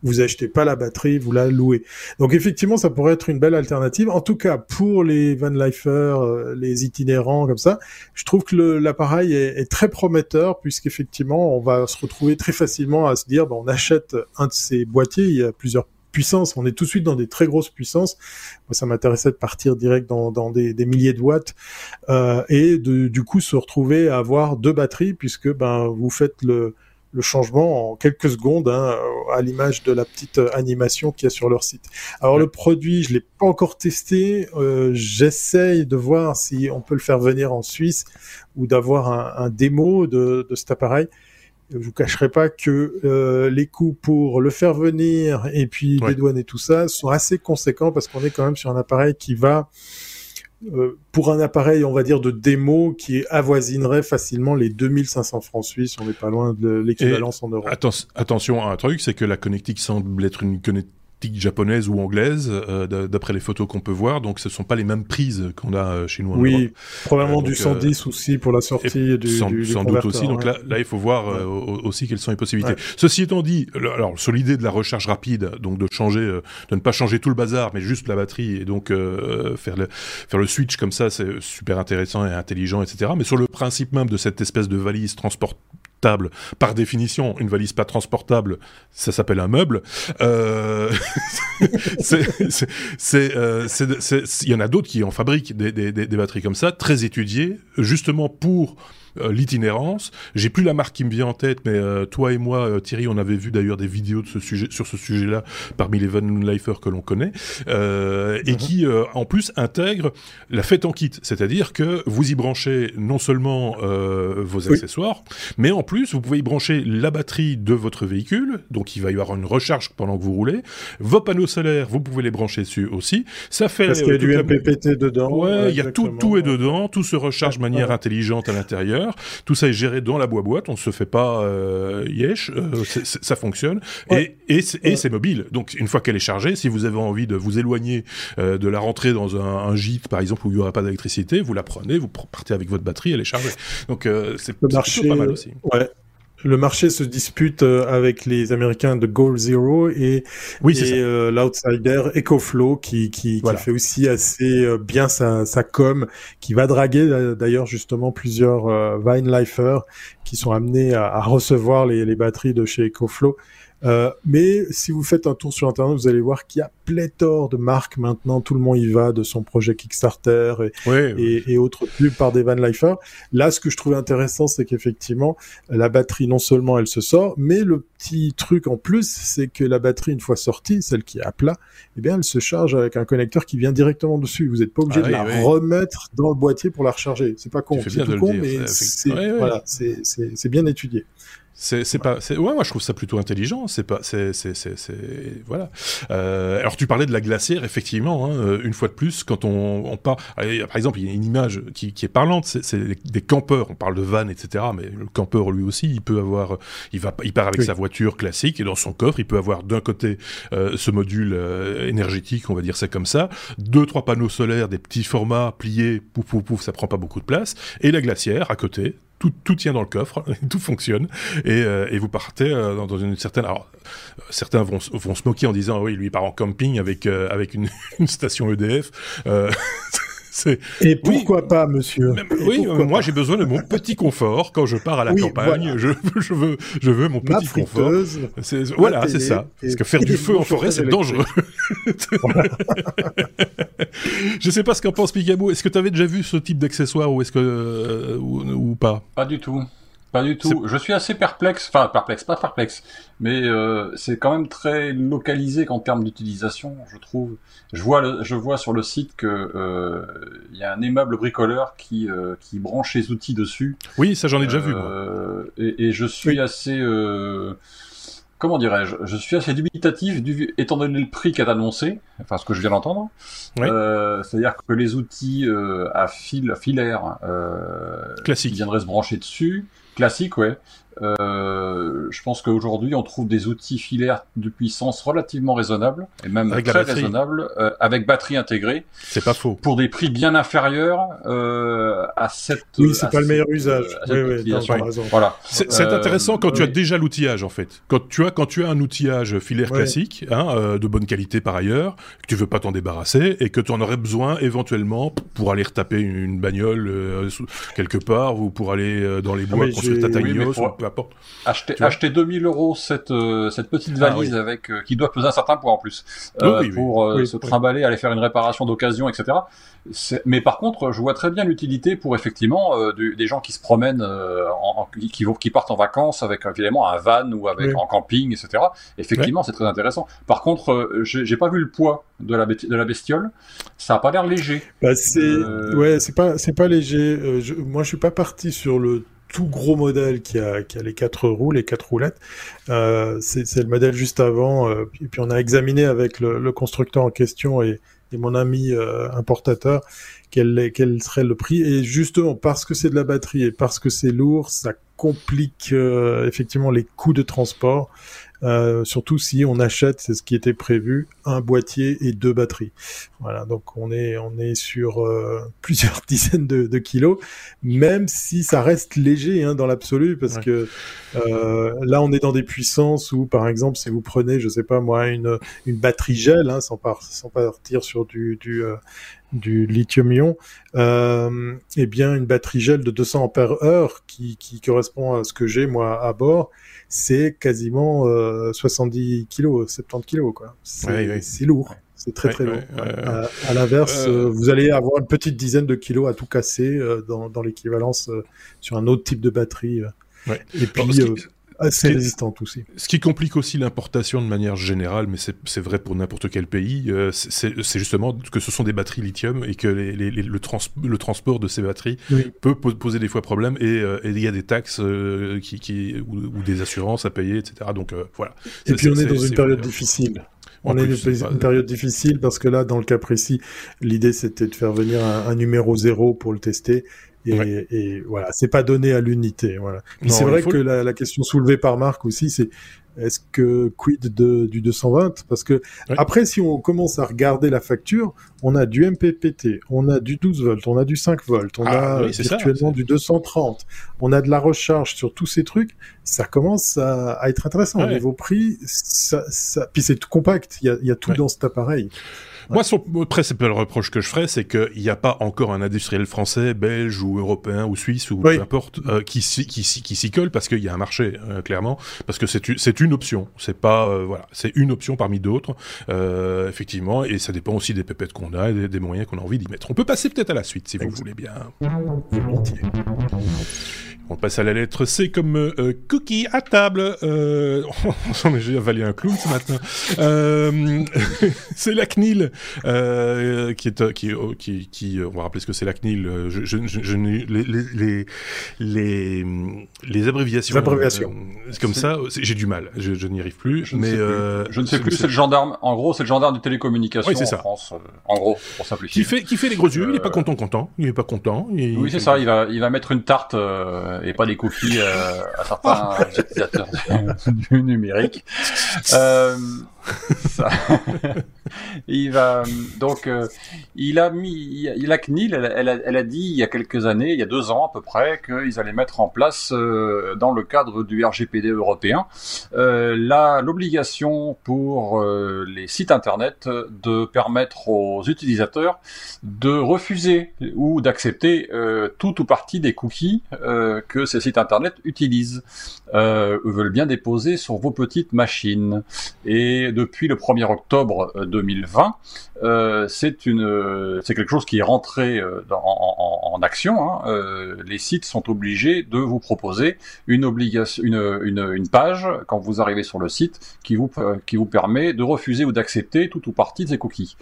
vous achetez pas la batterie, vous la louez. Donc effectivement, ça pourrait être une belle alternative. En tout cas, pour les van lifers, euh, les itinérants comme ça, je trouve que l'appareil est, est, très prometteur puisqu'effectivement, on va se retrouver très facilement à se dire, bah, on achète un de ces boîtiers, il y a plusieurs puissance. On est tout de suite dans des très grosses puissances. Moi, ça m'intéressait de partir direct dans, dans des, des, milliers de watts euh, et de, du coup se retrouver à avoir deux batteries puisque ben vous faites le, le changement en quelques secondes, hein, à l'image de la petite animation qu'il y a sur leur site. Alors ouais. le produit, je l'ai pas encore testé. Euh, J'essaye de voir si on peut le faire venir en Suisse ou d'avoir un, un, démo de, de cet appareil je vous cacherai pas que euh, les coûts pour le faire venir et puis ouais. les douanes et tout ça sont assez conséquents parce qu'on est quand même sur un appareil qui va euh, pour un appareil, on va dire, de démo qui avoisinerait facilement les 2500 francs suisses. On n'est pas loin de l'équivalence en euros. Atten attention à un truc, c'est que la connectique semble être une connectique japonaise ou anglaise, euh, d'après les photos qu'on peut voir. Donc, ce ne sont pas les mêmes prises qu'on a euh, chez nous en Oui, Europe. probablement euh, donc, du 110 aussi pour la sortie du, sans, du, sans doute aussi. Donc ouais. là, là, il faut voir ouais. aussi quelles sont les possibilités. Ouais. Ceci étant dit, alors sur l'idée de la recharge rapide, donc de changer, de ne pas changer tout le bazar, mais juste la batterie et donc faire le faire le switch comme ça, c'est super intéressant et intelligent, etc. Mais sur le principe même de cette espèce de valise transport Par définition, une valise pas transportable, ça s'appelle un meuble. Euh, euh, il y en a d'autres qui en fabriquent des, batteries comme ça, très étudiées, justement pour euh, l'itinérance. J'ai plus la marque qui me vient en tête, mais euh, toi et moi, euh, Thierry, on avait vu d'ailleurs des vidéos de ce sujet, sur ce sujet-là parmi les Van Lifers que l'on connaît, et mhm. qui en plus intègre la fête en kit, c'est-à-dire que vous y branchez non seulement vos accessoires, mais en plus vous pouvez y brancher la batterie de votre véhicule, donc il va y avoir une recharge pendant que vous roulez. Vos panneaux solaires, vous pouvez les brancher dessus aussi. Ça fait parce qu'il y a du MPPT dedans. Ouais, il y a tout, tout est dedans, tout se recharge de manière intelligente à l'intérieur. Tout ça est géré dans la boîte. On ne se fait pas euh, yesh. Euh, ça fonctionne. Et, et c'est mobile. Donc, une fois qu'elle est chargée, si vous avez envie de vous éloigner euh, de la rentrée dans un, gîte, par exemple, où il n'y aura pas d'électricité, vous la prenez, vous partez avec votre batterie, elle est chargée. Donc, c'est pas mal aussi. Ouais le marché se dispute euh, avec les Américains de Goal Zero et, oui, et euh, l'outsider EcoFlow qui, qui, qui, fait aussi assez euh, bien sa, sa com, qui va draguer d'ailleurs justement plusieurs euh, Vinelifers qui sont amenés à, à recevoir les, les, batteries de chez EcoFlow euh, mais si vous faites un tour sur Internet, vous allez voir qu'il y a pléthore de marques maintenant. Tout le monde y va de son projet Kickstarter et, et, autres pubs par des Van Lifer. Là, ce que je trouvais intéressant, c'est qu'effectivement, la batterie, non seulement elle se sort, mais le petit truc en plus, c'est que la batterie, une fois sortie, celle qui est à plat, eh bien, elle se charge avec un connecteur qui vient directement dessus. Vous n'êtes pas obligé ah de la remettre dans le boîtier pour la recharger. C'est pas con, c'est tout con, mais c'est voilà, c'est bien étudié. C'est pas. Ouais, moi je trouve ça plutôt intelligent. C'est pas. C'est voilà. Euh, alors tu parlais de la glacière, effectivement. Hein, euh, une fois de plus, quand on, on part, par exemple, il y a une image qui, qui est parlante. C'est des campeurs. On parle de van, etc. Mais le campeur lui aussi, il peut avoir. Il va. Il part avec sa voiture classique et dans son coffre, il peut avoir d'un côté euh, ce module euh, énergétique, on va dire c'est comme ça, deux trois panneaux solaires, des petits formats pliés, pouf pouf pouf, ça prend pas beaucoup de place, et la glacière à côté, tout, tout, tient dans le coffre, tout fonctionne, et, euh, et vous partez euh, dans, une certaine. Alors, certains vont, vont se moquer en disant oui, lui il part en camping avec euh, avec une, une, station EDF. Et pourquoi pas, monsieur Oui, moi j'ai besoin de mon petit confort quand je pars à la campagne. Je, je, veux, je veux mon petit confort. Voilà, c'est ça. Parce que faire du feu en forêt, c'est dangereux. je sais pas ce qu'en pense Pigabou. Est-ce que tu avais déjà vu ce type d'accessoire ou est-ce que euh, ou, pas? Pas du tout. Pas du tout. Je suis assez perplexe, enfin perplexe, pas perplexe, mais euh, c'est quand même très localisé en termes d'utilisation, je trouve. Je vois, je vois sur le site que euh, il y a un aimable bricoleur qui euh, qui branche les outils dessus. Oui, ça j'en ai déjà vu. Moi. Et, et, je suis assez, comment dirais-je, je suis assez dubitatif du, étant donné le prix qu'a annoncé, enfin ce que je viens d'entendre. C'est-à-dire que les outils à fil, filaire, classique, viendraient se brancher dessus Classique, ouais. Euh, je pense qu'aujourd'hui, on trouve des outils filaires de puissance relativement raisonnables, et même très raisonnables, euh, avec batterie intégrée. C'est pas faux. Pour des prix bien inférieurs euh, à cette. Oui, c'est pas le meilleur usage. Oui, oui, voilà. C'est intéressant quand tu as déjà l'outillage, en fait. Quand tu as quand tu as un outillage filaire classique, hein, de bonne qualité par ailleurs, que tu veux pas t'en débarrasser et que tu en aurais besoin éventuellement pour aller retaper une bagnole quelque part ou pour aller dans les bois ah, construire ta tiny Acheter, acheter 2000 euros cette, euh, cette petite ah valise avec, euh, qui doit peser un certain poids en plus, euh, pour se trimballer, aller faire une réparation d'occasion, etc. Mais par contre, je vois très bien l'utilité pour effectivement des gens qui se promènent, en, qui, vont, qui partent en vacances avec évidemment un van ou avec en camping, etc. Effectivement, c'est très intéressant. Par contre, j'ai pas vu le poids de la, de la bestiole. Ça a pas l'air léger. Bah, c'est ouais, c'est pas c'est pas léger. Je, moi, je suis pas parti sur le tout gros modèle qui a, qui a les quatre roues, les quatre roulettes. Euh, c'est le modèle juste avant. Euh, et puis on a examiné avec le, constructeur en question et, et mon ami euh, importateur quel, quel serait le prix. Et justement parce que c'est de la batterie et parce que c'est lourd, ça complique euh, effectivement les coûts de transport. Euh, surtout si on achète, c'est ce qui était prévu, un boîtier et deux batteries. Voilà, donc on est on est sur euh, plusieurs dizaines de, de, kilos, même si ça reste léger hein, dans l'absolu, parce que euh, là on est dans des puissances où, par exemple, si vous prenez, je sais pas moi, une une batterie gel, hein, sans, par, sans partir sur du du, du lithium-ion, euh, eh bien une batterie gel de 200 ampères heure qui, qui correspond à ce que j'ai moi à bord, c'est quasiment 70 kg, 70 kg quoi. C'est lourd. C'est très très lourd. à, l'inverse, euh, vous allez avoir une petite dizaine de kilos à tout casser dans, dans l'équivalence sur un autre type de batterie. Et puis, assez résistante aussi. Ce qui complique aussi l'importation de manière générale, mais c'est vrai pour n'importe quel pays, euh, c'est justement que ce sont des batteries lithium et que les, les, le, trans, le, transport de ces batteries peut poser des fois problème et euh, il y a des taxes euh, qui, qui ou, des assurances à payer, etc. Donc voilà. Et puis on est, dans une période difficile. On est dans une période difficile parce que là, dans le cas précis, l'idée c'était de faire venir un, un, numéro zéro pour le tester et, et voilà, c'est pas donné à l'unité. Voilà. c'est vrai que la, la, question soulevée par Marc aussi, c'est est-ce que quid de, du 220 Parce que après, si on commence à regarder la facture, on a du MPPT, on a du 12 volts, on a du 5 volts, on ah, a virtuellement du 230, on a de la recharge sur tous ces trucs. Ça commence à, à être intéressant. Au niveau prix, ça, ça... puis c'est tout compact. Il y a, il y a tout dans cet appareil. Moi, son principal reproche que je ferais, c'est qu'il n'y a pas encore un industriel français, belge ou européen ou suisse ou peu importe euh, qui s'y qui, qui s'y colle parce qu'il y a un marché euh, clairement, parce que c'est une option, c'est pas euh, voilà, c'est une option parmi d'autres effectivement, et ça dépend aussi des pépettes qu'on a et des, moyens qu'on a envie d'y mettre. On peut passer peut-être à la suite si vous voulez bien. On passe à la lettre C comme euh, cookie à table. Euh, on s'en est déjà avalé un clown ce matin. Euh, c'est la CNIL euh, qui est qui, qui, qui on va rappeler ce que c'est la CNIL. Je, je, je, les, les, les, les abréviations. Les abréviations. comme ça, j'ai du mal. Je, n'y arrive plus. Je mais je ne sais plus. C'est le gendarme. En gros, c'est le gendarme de télécommunication oui, en ça. France. en gros, pour simplifier. Qui fait qui fait les gros yeux. Il est pas content, content. Il est pas content. oui, c'est ça. Il va il va mettre une tarte et pas des cookies euh, à certains utilisateurs du, numérique. Euh, ça. il va donc euh, il a mis il CNIL elle, a, elle, a, dit il y a quelques années il y a deux ans à peu près qu'ils allaient mettre en place euh, dans le cadre du RGPD européen euh, l'obligation pour les sites internet de permettre aux utilisateurs de refuser ou d'accepter tout ou partie des cookies que ces sites internet utilisent. Veulent bien déposer sur vos petites machines. Et depuis le 1er octobre 2020, euh, c'est une, c'est quelque chose qui est rentré euh, en, en, action. Hein. Euh, les sites sont obligés de vous proposer une obligation, une, page quand vous arrivez sur le site qui vous qui vous permet de refuser ou d'accepter tout ou partie de ces cookies.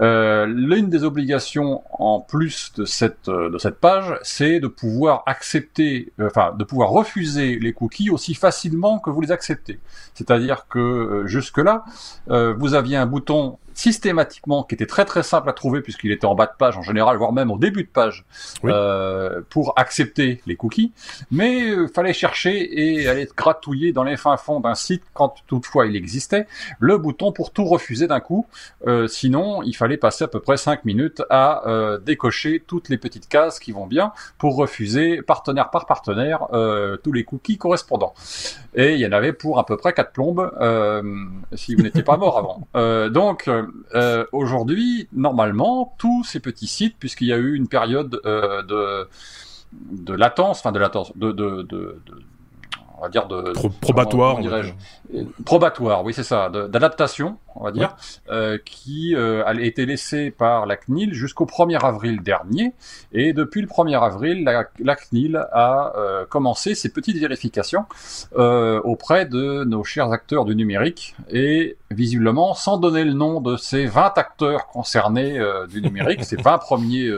Euh, L'une des obligations en plus de cette de cette page, c'est de pouvoir accepter, enfin de pouvoir refuser les cookies aussi facilement que vous les acceptez. C'est-à-dire que jusque là, vous aviez un bouton systématiquement, qui était très très simple à trouver puisqu'il était en bas de page en général, voire même au début de page, euh, pour accepter les cookies. Mais euh, fallait chercher et aller gratouiller dans les fins fonds d'un site quand toutefois il existait le bouton pour tout refuser d'un coup. Euh, sinon, il fallait passer à peu près 5 minutes à euh, décocher toutes les petites cases qui vont bien pour refuser partenaire par partenaire tous les cookies correspondants. Et il y en avait pour à peu près 4 plombes si vous n'étiez pas mort avant. donc euh, aujourd'hui, normalement, tous ces petits sites, puisqu'il y a eu une période euh, de, latence, enfin de latence, de on va dire de probatoire, probatoire, oui c'est ça, d'adaptation, on va dire, euh, qui euh, a été laissé par la CNIL jusqu'au 1er avril dernier. Et depuis le 1er avril, la, la CNIL a euh, commencé ses petites vérifications auprès de nos chers acteurs du numérique. Et visiblement, sans donner le nom de ces 20 acteurs concernés du numérique, ces 20 premiers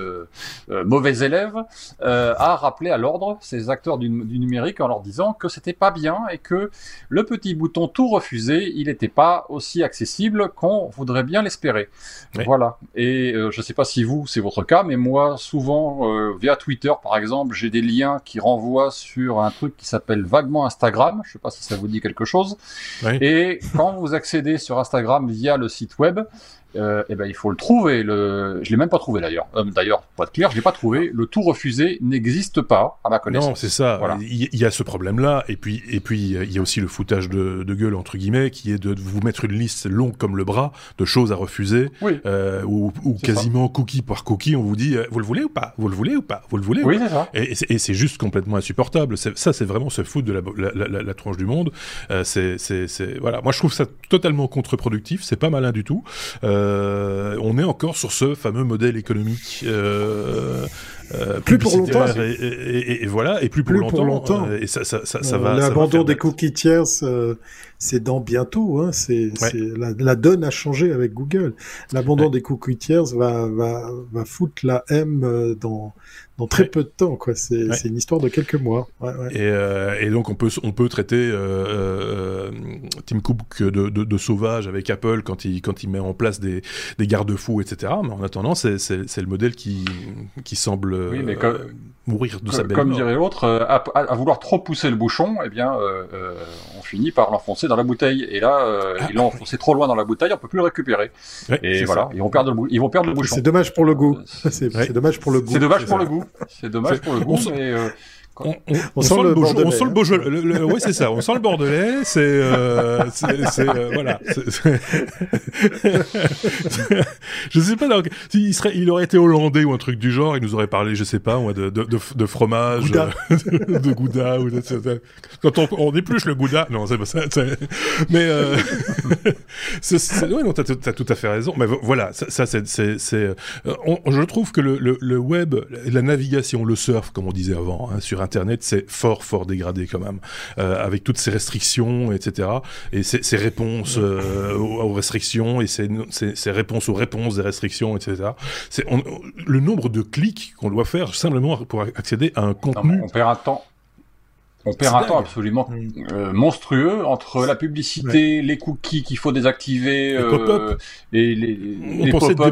mauvais élèves, a rappelé à l'ordre ces acteurs du, du numérique en leur disant que c'était pas bien et que le petit bouton tout refuser, il n'était pas aussi accessible qu'on voudrait bien l'espérer. Voilà. Et euh, je ne sais pas si vous, c'est votre cas, mais moi, souvent, euh, via Twitter, par exemple, j'ai des liens qui renvoient sur un truc qui s'appelle vaguement Instagram. Je ne sais pas si ça vous dit quelque chose. Et quand vous accédez sur Instagram via le site web, euh, eh ben il faut le trouver. Le... Je l'ai même pas trouvé d'ailleurs. Euh, d'ailleurs, pour être clair, je l'ai pas trouvé. Le tout refusé n'existe pas à ma connaissance. Non, c'est ça. Il y, a ce problème-là, et puis et puis il y a aussi le foutage de, de, gueule entre guillemets, qui est de vous mettre une liste longue comme le bras de choses à refuser, oui. euh, ou, ou quasiment cookie par cookie, on vous dit euh, vous le voulez ou pas, vous le voulez ou pas, vous le voulez. Oui, c'est ça. Et, et c'est juste complètement insupportable. Ça, c'est vraiment se foutre de la, la, la, la tronche du monde. Euh, c'est voilà. Moi, je trouve ça totalement contre-productif. C'est pas malin du tout. Euh, on est encore sur ce fameux modèle économique. Euh, euh, plus pour longtemps. Et, et, et, voilà, et plus pour longtemps. longtemps. Euh, et ça, ça, ça, ça va. L'abandon des cookies tiers, euh, c'est dans bientôt. Hein, c'est la, la, donne a changé avec Google. L'abandon ouais. des cookies tiers va, va, va foutre la M dans, dans très peu de temps. quoi. C'est une histoire de quelques mois. Et, euh, et, donc on peut, on peut traiter euh, Tim Cook de, de, de, sauvage avec Apple quand il, quand il met en place des, des garde-fous, etc. Mais en attendant, c'est le modèle qui, qui semble oui, mais euh, mourir de comme, sa belle Comme mort. dirait l'autre, à, à, à, vouloir trop pousser le bouchon, eh bien, euh, on finit par l'enfoncer dans la bouteille. Et là, euh, ah, ils l'ont enfoncé trop loin dans la bouteille, on peut plus le récupérer. Ouais, et voilà, ils vont perdre le, ils vont perdre le bouchon. C'est dommage pour le goût. C'est ouais. dommage pour le goût. C'est dommage pour le goût. C'est dommage pour le goût, mais euh, on, on, on, sent, le Bordelais. On sent le Beaujolais. Oui, c'est ça. On sent le Bordelais. C'est, euh, c'est, euh, voilà. je sais pas. Donc, il serait, il aurait été hollandais ou un truc du genre. Il nous aurait parlé, je sais pas, de, de, de, de fromage, gouda. de gouda ou de, quand on, on épluche le gouda. Non, c'est pas ça. Mais euh, c'est, ouais, non, t'as, as tout à fait raison. Mais voilà, ça, ça c'est, c'est, c'est je trouve que le, le, le web, la navigation, le surf, comme on disait avant, hein, sur Internet, c'est fort, fort dégradé quand même, euh, avec toutes ces restrictions, etc. Et ces, ces réponses euh, aux, aux, restrictions et ces, ces, ces, réponses aux réponses des restrictions, etc. C'est le nombre de clics qu'on doit faire simplement pour accéder à un contenu. Non, on perd un temps. On perd un temps absolument euh, monstrueux entre la publicité, ouais. les cookies qu'il faut désactiver euh, et les, on les pensait. Des,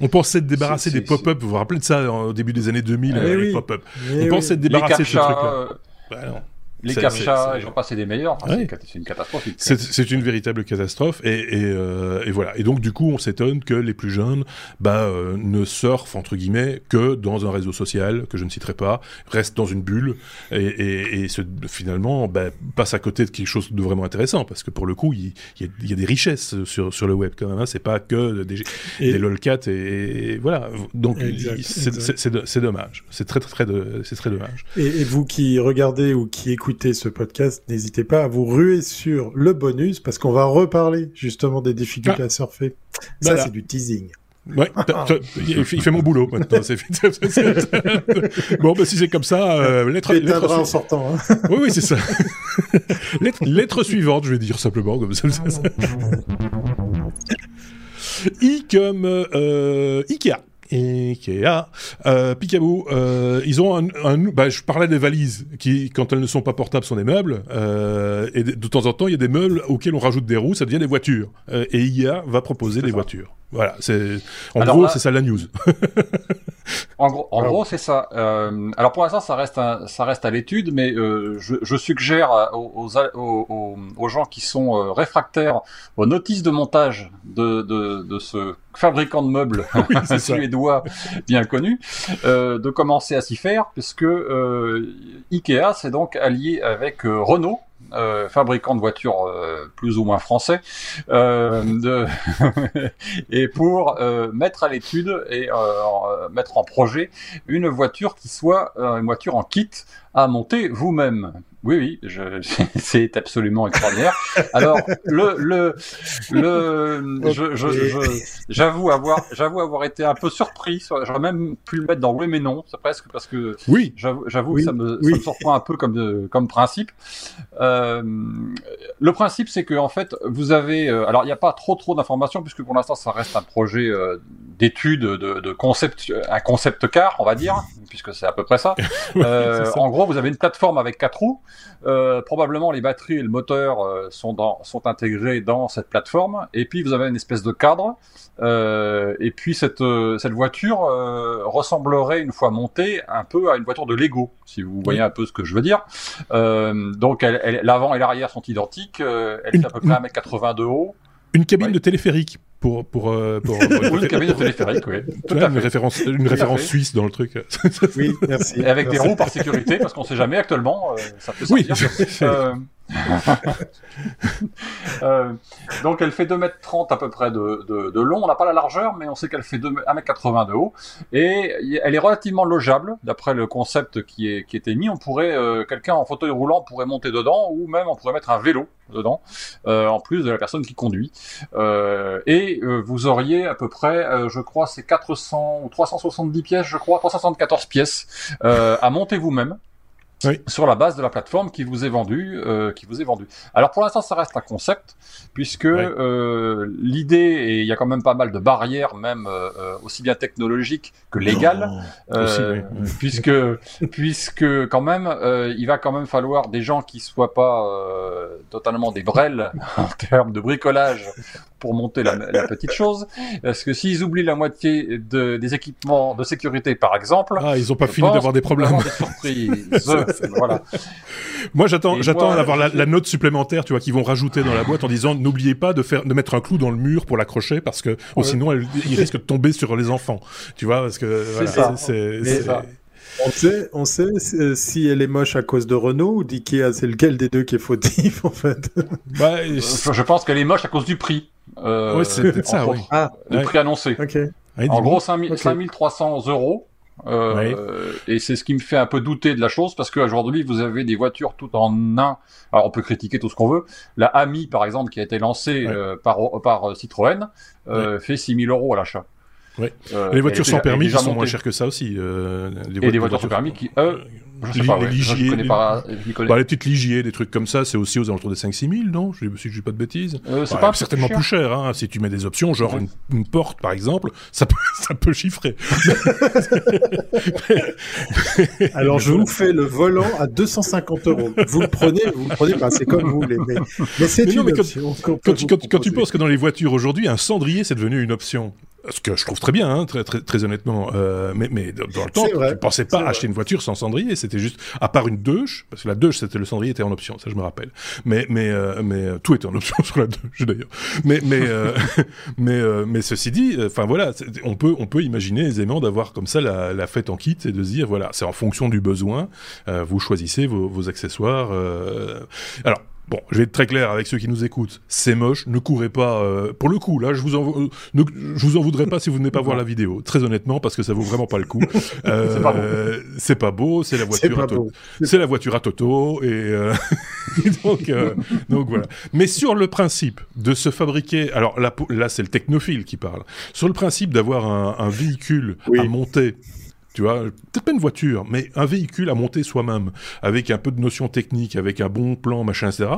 on pensait te débarrasser des pop-up. Vous vous rappelez de ça au début des années 2000 eh les oui. pop-up. Eh on pensait te débarrasser de ce truc-là. Euh... Bah, non les captchas, j'en passe, c'est des meilleurs. Enfin, ouais. C'est une catastrophe. C'est une véritable catastrophe. Et, et, euh, et, voilà. Et donc, du coup, on s'étonne que les plus jeunes bah, euh, ne surfent, entre guillemets, que dans un réseau social, que je ne citerai pas, restent dans une bulle et, et se, finalement bah, passent à côté de quelque chose de vraiment intéressant. Parce que pour le coup, il, il, y, a, il y, a, des richesses sur, sur le web quand même. Hein. C'est pas que des, des lolcats et, voilà. Donc, c'est dommage. C'est très, très, très, très dommage. Et, vous qui regardez ou qui écoutez ce podcast, n'hésitez pas à vous ruer sur le bonus parce qu'on va reparler justement des difficultés ah. à surfer. Ça, voilà. c'est du teasing. Ouais, il fait mon boulot maintenant. bon, bah, si c'est comme ça, euh, lettre, lettre en sortant. Hein. Oui, oui, c'est ça. lettre, lettre, suivante, je vais dire simplement comme ça. I comme euh, Ikea. Ikea, euh, Picaboo, euh, ils ont un, un bah, je parlais des valises qui, quand elles ne sont pas portables, sont des meubles. Euh, et de, de, temps en temps, il y a des meubles auxquels on rajoute des roues, ça devient des voitures. Euh, et IKEA va proposer des ça. voitures. Voilà, c'est en alors gros, c'est ça la news. en gros, en gros, c'est ça. Euh, alors pour l'instant, ça reste un, ça reste à l'étude, mais euh, je, je, suggère aux, aux, aux, aux, gens qui sont euh, réfractaires aux notices de montage de, de, de ce fabricant de meubles oui, suédois bien connu, euh, de commencer à s'y faire, puisque euh, Ikea s'est donc allié avec euh, Renault euh, fabricant de voitures euh, plus ou moins français, euh, et pour euh, mettre à l'étude et mettre en projet une voiture qui soit une voiture en kit à monter vous-même. Oui, oui, c'est absolument extraordinaire. Alors, le, le, le, je, je, j'avoue avoir, j'avoue avoir été un peu surpris. J'aurais même pu le mettre dans oui mais non, c'est presque parce que oui, j'avoue oui, que ça me, oui. ça me surprend un peu comme de, comme principe. Euh, le principe, c'est que en fait, vous avez, euh, alors il n'y a pas trop trop d'informations puisque pour l'instant, ça reste un projet euh, d'étude de, de, concept, un concept car, on va dire, puisque c'est à peu près ça. Euh, ça. En gros, vous avez une plateforme avec quatre roues. Euh, probablement les batteries et le moteur euh, sont, dans, sont intégrés dans cette plateforme. Et puis vous avez une espèce de cadre. Euh, et puis cette, cette voiture ressemblerait une fois montée un peu à une voiture de Lego, si vous voyez un peu ce que je veux dire. donc elle, elle, l'avant et l'arrière sont identiques. elle une, fait à peu près 1m80 de haut. Une cabine ouais. de téléphérique pour pour, euh, pour, Ou une cabine de téléphérique, oui. Tout à une référence une référence suisse dans le truc. oui, merci. Et avec des roues par sécurité, parce qu'on sait jamais actuellement, ça peut sortir. Oui. euh, donc elle fait 2m30 à peu près de, long, on n'a pas la largeur, mais on sait qu'elle fait 2, 1m80 de haut, et elle est relativement logeable, d'après le concept qui est, qui était mis, on pourrait, euh, quelqu'un en fauteuil roulant pourrait monter dedans, ou même on pourrait mettre un vélo dedans, euh, en plus de la personne qui conduit, et vous auriez à peu près, je crois, c'est 400 ou 370 pièces, je crois, 374 pièces à monter vous-même, oui. sur la base de la plateforme qui vous est vendue, euh, qui vous est vendue. Alors pour l'instant, ça reste un concept puisque euh, l'idée et il y a quand même pas mal de barrières, même euh, aussi bien technologiques que légales, euh, puisque puisque quand même euh, il va quand même falloir des gens qui soient pas euh, totalement des brels en termes de bricolage pour monter la, la, petite chose. Parce que s'ils oublient la moitié de, des équipements de sécurité, par exemple, ah, ils ont pas fini d'avoir des problèmes. Des surprises. voilà. Moi, j'attends, j'attends d'avoir la, la, note supplémentaire, tu vois, qu'ils vont rajouter dans la boîte en disant n'oubliez pas de faire, de mettre un clou dans le mur pour l'accrocher parce que ouais. sinon, elle, il risque de tomber sur les enfants. Tu vois, parce que voilà, c'est on sait, on sait si elle est moche à cause de Renault ou d'Ikea, c'est lequel des deux qui est fautif en fait? Bah, Je pense qu'elle est moche à cause du prix. Euh, oui, c'est peut-être ça, oui. Ah, le prix annoncé. Okay. en gros, 5000, 5300 euros. Euh, Et c'est ce qui me fait un peu douter de la chose parce qu'aujourd'hui vous avez des voitures tout en un. Alors on peut critiquer tout ce qu'on veut. La Ami par exemple qui a été lancée euh, par, par Citroën euh, fait 6000 euros à l'achat. Ouais. Euh, les voitures sans permis qui sont moins chères que ça aussi. Euh, les et les voitures sans permis qui, eux, je sais pas, les, ouais. ligiers, je les, pas, je bah, les petites ligiers, des trucs comme ça, c'est aussi aux alentours des 5-6 000, non? Je, Si je dis pas de bêtises. Euh, c'est pas certainement plus plus cher. Hein, si tu mets des options, genre une, une, porte par exemple, ça peut, ça peut chiffrer. Alors je vous fais le volant à 250 euros. Vous le prenez, vous le prenez, bah, c'est comme vous voulez. Mais, mais c'est une non, mais option. Quand, quand, quand, quand, tu penses que dans les voitures aujourd'hui, un cendrier c'est devenu une option ce que je trouve très bien, hein, très, très, très honnêtement. Euh, mais, mais dans le temps, tu ne pensais pas acheter une voiture sans cendrier. C'était juste, à part une Deuche, parce que la Deuche, c'était le cendrier était en option, ça je me rappelle. Mais mais euh, mais euh, tout était en option sur la Deuche d'ailleurs. Mais mais euh, mais euh, mais ceci dit, enfin voilà, on peut on peut imaginer aisément d'avoir comme ça la, la fête en kit et de se dire voilà, c'est en fonction du besoin, vous choisissez vos, vos accessoires. alors Bon, je vais être très clair avec ceux qui nous écoutent. C'est moche, ne courez pas. Euh, pour le coup, là, je vous en, euh, ne, je vous en voudrais pas si vous venez pas voir la vidéo. Très honnêtement, parce que ça vaut vraiment pas le coup. Euh, c'est pas beau. C'est la voiture. À to- c'est la voiture à Toto et, euh, et donc donc voilà. Mais sur le principe de se fabriquer, alors là, là c'est le technophile qui parle. Sur le principe d'avoir un, un véhicule oui. à monter tu vois, peut-être pas une voiture, mais un véhicule à monter soi-même, avec un peu de notions techniques, avec un bon plan, machin, etc.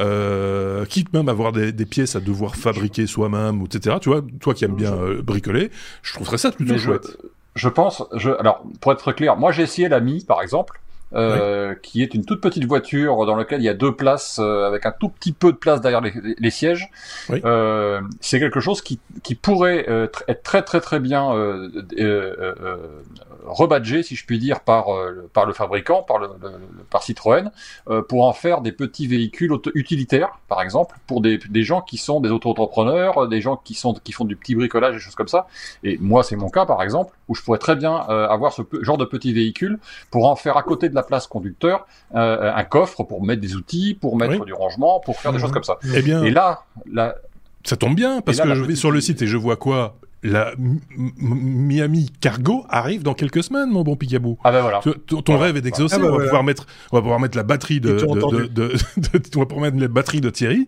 Euh, quitte même à avoir des, des, pièces à devoir fabriquer soi-même, etc. Tu vois, toi qui aimes bien euh, bricoler, je trouverais ça plutôt chouette. Je, je pense, je, alors pour être très clair, moi j'ai essayé la Mi par exemple. Euh, oui. qui est une toute petite voiture dans laquelle il y a deux places euh, avec un tout petit peu de place derrière les, les sièges. Oui. Euh, c'est quelque chose qui, qui pourrait être très très très bien rebadgé, si je puis dire, par par le fabricant, par le, le par Citroën, pour en faire des petits véhicules utilitaires, par exemple, pour des, des gens qui sont des auto-entrepreneurs, des gens qui sont qui font du petit bricolage, des choses comme ça. Et moi, c'est mon cas, par exemple, où je pourrais très bien avoir ce genre de petit véhicule pour en faire à côté de la place conducteur euh, un coffre pour mettre des outils, pour mettre oui. du rangement, pour faire des mmh. choses comme ça. Eh bien, et là, là ça tombe bien parce là, que je vais sur le site et je vois quoi? La Miami Cargo arrive dans quelques semaines, mon bon Picabou. Ah ben voilà. Tu, ton, ton voilà. rêve est d'exaucer. Ah ben on va voilà. pouvoir mettre, on va pouvoir mettre la batterie de, de, de, de, on va pouvoir mettre la batterie de Thierry.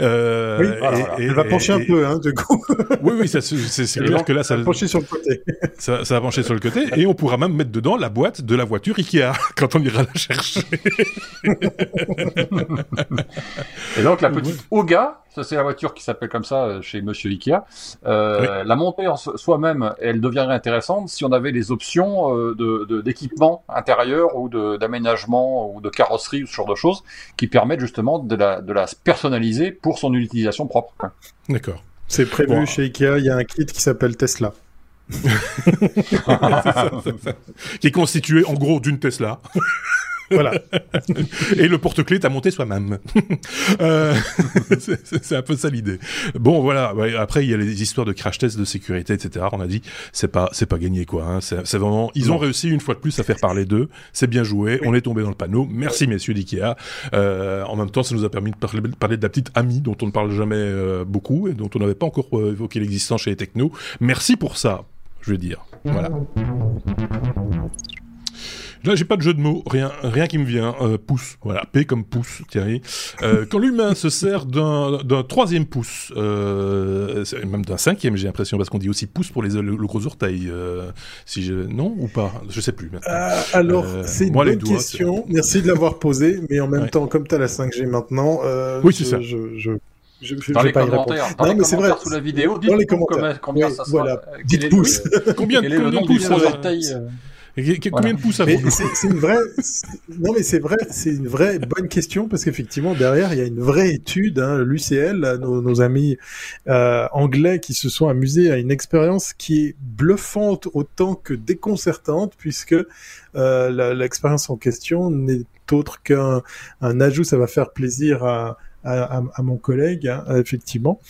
Euh, oui, voilà, et, et, Elle va pencher et, un peu, hein, du coup. oui, oui, c'est clair que là, ça va pencher sur le côté. Ça, ça va pencher sur le côté, et on pourra même mettre dedans la boîte de la voiture Ikea quand on ira la chercher. et donc la petite Oga, ça c'est la voiture qui s'appelle comme ça chez Monsieur Ikea. Euh, oui. La monter en soi-même, elle deviendrait intéressante si on avait les options euh, d'équipement de, intérieur ou d'aménagement ou de carrosserie ou ce genre de choses qui permettent justement de la, de la personnaliser pour son utilisation propre. D'accord. C'est prévu bon. chez Ikea, il y a un kit qui s'appelle Tesla. qui est constitué en gros d'une Tesla. Voilà. et le porte-clés t'as monté soi-même. euh, c'est un peu ça l'idée. Bon, voilà. Après, il y a les histoires de crash test de sécurité, etc. On a dit, c'est pas, c'est pas gagné, quoi. Hein. C'est vraiment, ils ont réussi une fois de plus à faire parler d'eux. C'est bien joué. On est tombé dans le panneau. Merci, messieurs d'IKEA. Euh, en même temps, ça nous a permis de parler, de la petite amie dont on ne parle jamais euh, beaucoup et dont on n'avait pas encore évoqué l'existence chez les technos. Merci pour ça, je veux dire. Voilà. Là, j'ai pas de jeu de mots, rien, rien qui me vient. Euh, pouce, voilà, P comme pouce, Thierry. Euh, quand l'humain se sert d'un troisième pouce, euh, même d'un cinquième, j'ai l'impression, parce qu'on dit aussi pouce pour les le, gros orteil. Euh, si je, non ou pas, je sais plus. Euh, alors, euh, c'est une bonne question. Merci de l'avoir posé, mais en même temps, comme tu as la 5G maintenant, oui, c'est ça. Je, je... Je, je, dans les commentaires, dans non, les mais c'est vrai. sous la vidéo, dites dans les commentaires. combien, ça voilà. Dites pouces. combien, combien de pouces Combien de pouces C'est une vraie. Non, mais c'est vrai, c'est une vraie bonne question parce qu'effectivement derrière il y a une vraie étude. Hein, L'UCL, nos, nos, amis euh, anglais qui se sont amusés à une expérience qui est bluffante autant que déconcertante puisque euh, l'expérience en question n'est autre qu'un un ajout. Ça va faire plaisir à à, mon collègue, hein, effectivement,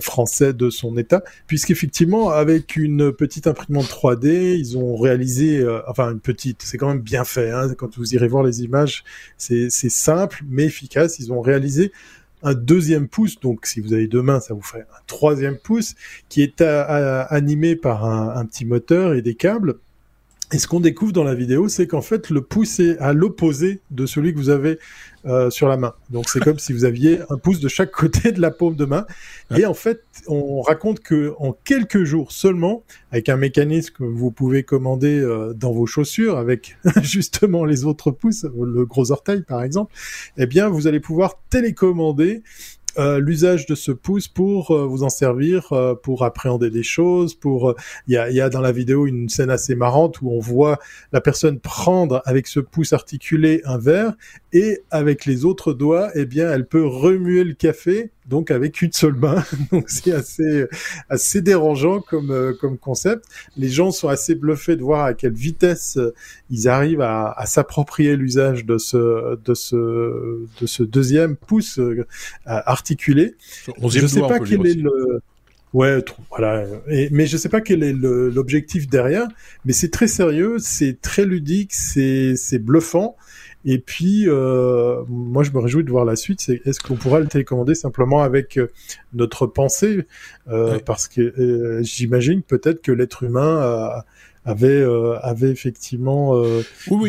français de son état, puisqu'effectivement, avec une petite imprimante 3D, ils ont réalisé, euh, enfin une petite, c'est quand même bien fait, hein, quand vous irez voir les images, c'est simple mais efficace, ils ont réalisé un deuxième pouce, donc si vous avez deux mains, ça vous ferait un troisième pouce, qui est animé par un, petit moteur et des câbles. Et ce qu'on découvre dans la vidéo, c'est qu'en fait, le pouce est à l'opposé de celui que vous avez euh, sur la main. Donc c'est comme si vous aviez un pouce de chaque côté de la paume de main. Et en fait, on raconte que en quelques jours seulement, avec un mécanisme que vous pouvez commander euh, dans vos chaussures, avec justement les autres pouces, le gros orteil par exemple, eh bien vous allez pouvoir télécommander euh, l'usage de ce pouce pour euh, vous en servir, euh, pour appréhender des choses, pour il y a, y, a, dans la vidéo une scène assez marrante où on voit la personne prendre avec ce pouce articulé un verre et avec les autres doigts, eh bien, elle peut remuer le café donc avec une seule main. donc c'est assez assez dérangeant comme euh, comme concept. Les gens sont assez bluffés de voir à quelle vitesse euh, ils arrivent à, à s'approprier l'usage de ce de ce de ce deuxième pouce euh, articulé. Je sais pas quel est le Ouais, voilà. Et, mais je sais pas quel est l'objectif derrière, mais c'est très sérieux, c'est très ludique, c'est c'est bluffant. Et puis, euh, moi, je me réjouis de voir la suite. C'est est-ce qu'on pourra le télécommander simplement avec euh, notre pensée, euh, parce que euh, j'imagine peut-être que l'être humain a, avait euh, avait effectivement euh,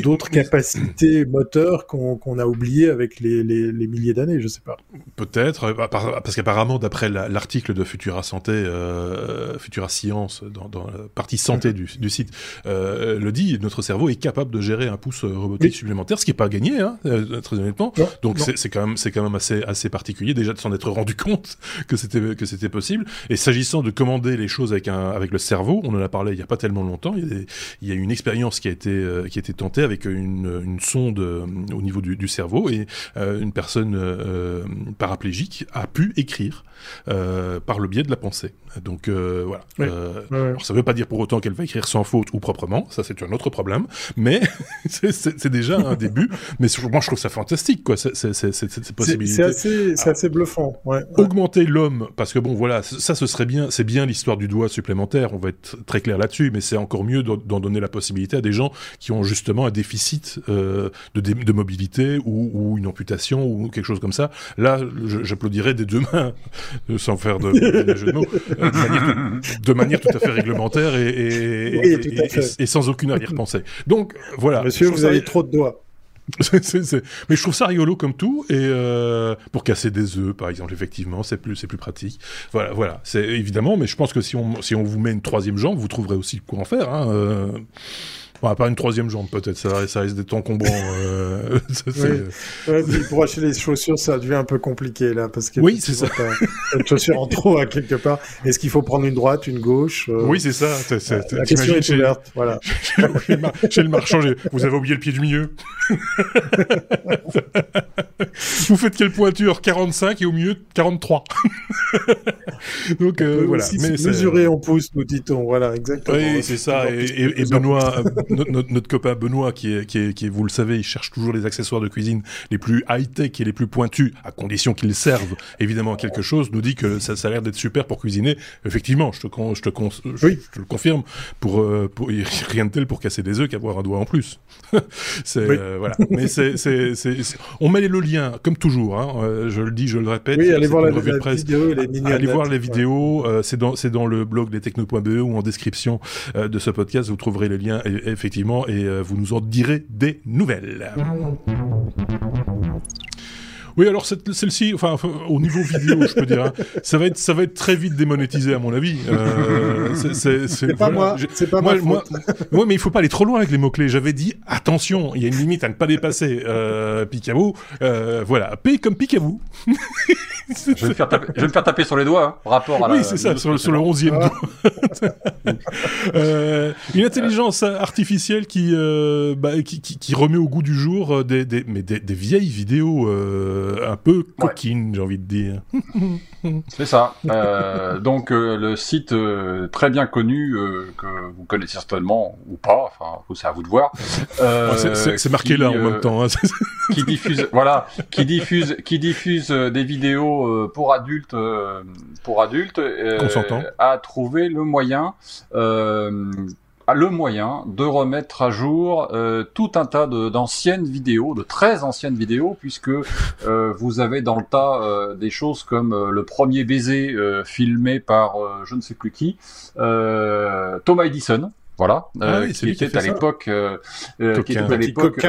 d'autres capacités moteurs qu'on a oubliées avec les, les, les milliers d'années, je sais pas. Peut-être, euh, parce qu'apparemment, d'après l'article de Futura Santé, euh, Futura Science, dans, dans la partie santé du, du, site, euh, le dit, notre cerveau est capable de gérer un pouce robotique supplémentaire, ce qui est pas gagné, hein, très honnêtement. Donc c'est quand même c'est quand même assez assez particulier déjà de s'en être rendu compte que c'était que c'était possible. Et s'agissant de commander les choses avec un avec le cerveau, on en a parlé il y a pas tellement longtemps il y a une expérience qui a été euh, qui a été tentée avec une, une sonde euh, au niveau du, du cerveau et euh, une personne paraplégique a pu écrire par le biais de la pensée. Donc voilà. Alors, ça ne veut pas dire pour autant qu'elle va écrire sans faute ou proprement, ça c'est un autre problème, mais c'est déjà un début. Mais moi je trouve ça fantastique quoi, cette possibilité. C'est assez, bluffant. Ouais, Augmenter l'homme, parce que bon voilà, ça ce serait bien, c'est bien l'histoire du doigt supplémentaire, on va être très clair là-dessus, mais c'est encore mieux d'en donner la possibilité à des gens qui ont justement un déficit euh, de, de, mobilité ou, ou, une amputation ou quelque chose comme ça. Là, j'applaudirais des deux mains, euh, sans faire de, de, mots, euh, de, manière, de, manière, tout à fait réglementaire et, et, oui, et, et sans aucune arrière-pensée. Donc voilà. Monsieur, vous avez trop de doigts. Mais je trouve ça rigolo comme tout et euh, pour casser des œufs par exemple effectivement c'est plus c'est plus pratique. Voilà voilà. C'est évidemment mais je pense que si on si on vous met une troisième jambe vous trouverez aussi quoi en faire hein, euh... Bon, à part une troisième jambe, peut-être, ça, ça risque d'être encombrant. Euh, ouais, pour acheter les chaussures, ça devient un peu compliqué, là, parce que oui, c'est ça. une chaussure en trop, à quelque part. Est-ce qu'il faut prendre une droite, une gauche euh... Oui, c'est ça. C est, c est, la question est chez... ouverte, voilà. chez le marchand, vous avez oublié le pied du milieu. vous faites quelle pointure? 45 et au milieu 43. Donc euh, voilà. Mais mesurer en pouces, nous dit-on. Voilà, exactement. Oui, c'est ça. Et, Benoît, euh, notre, copain Benoît, qui est, qui, est, qui est, vous le savez, il cherche toujours les accessoires de cuisine les plus high-tech et les plus pointus, à condition qu'ils servent évidemment à quelque chose, nous dit que ça, ça a l'air d'être super pour cuisiner. Effectivement, je te, je te, je, te le confirme. Pour, euh, pour rien de tel pour casser des œufs qu'avoir un doigt en plus. c'est euh, voilà. Mais c'est, c'est, on met le lien comme toujours. Hein, je le dis, je le répète. Oui, allez voir la, vidéo, les Allez voir les vidéos. c'est dans, c'est dans le blog des techno.be ou en description de ce podcast. Vous trouverez les liens effectivement et vous nous en direz des nouvelles. Oui, alors celle-ci, enfin, au niveau vidéo, je peux dire, hein, ça va être, ça va être très vite démonétisé à mon avis. Euh, c'est pas moi, c'est pas moi. Moi, moi, mais il faut pas aller trop loin avec les mots clés. J'avais dit attention, il y a une limite à ne pas dépasser. Euh, Picaboo, euh, voilà, P comme Picaboo. je, vais me faire taper, je vais me faire taper sur les doigts, hein, rapport à Oui, c'est ça, sur, sur, le onzième doigt. euh, une intelligence artificielle qui, euh, bah, qui, qui, qui, remet au goût du jour des, des, mais des, des vieilles vidéos euh, un peu coquines, j'ai envie de dire. C'est ça. Euh, donc euh, le site euh, très bien connu que vous connaissez certainement ou pas, enfin c'est à vous de voir. c'est marqué là en même temps. Hein. qui diffuse, voilà, qui diffuse, qui diffuse des vidéos pour adultes, pour adultes, a trouvé le moyen le moyen de remettre à jour euh, tout un tas d'anciennes vidéos, de très anciennes vidéos, puisque euh, vous avez dans le tas euh, des choses comme le premier baiser filmé par je ne sais plus qui, Thomas Edison, voilà, ah euh, qui, était à l'époque, euh, euh, qui était à l'époque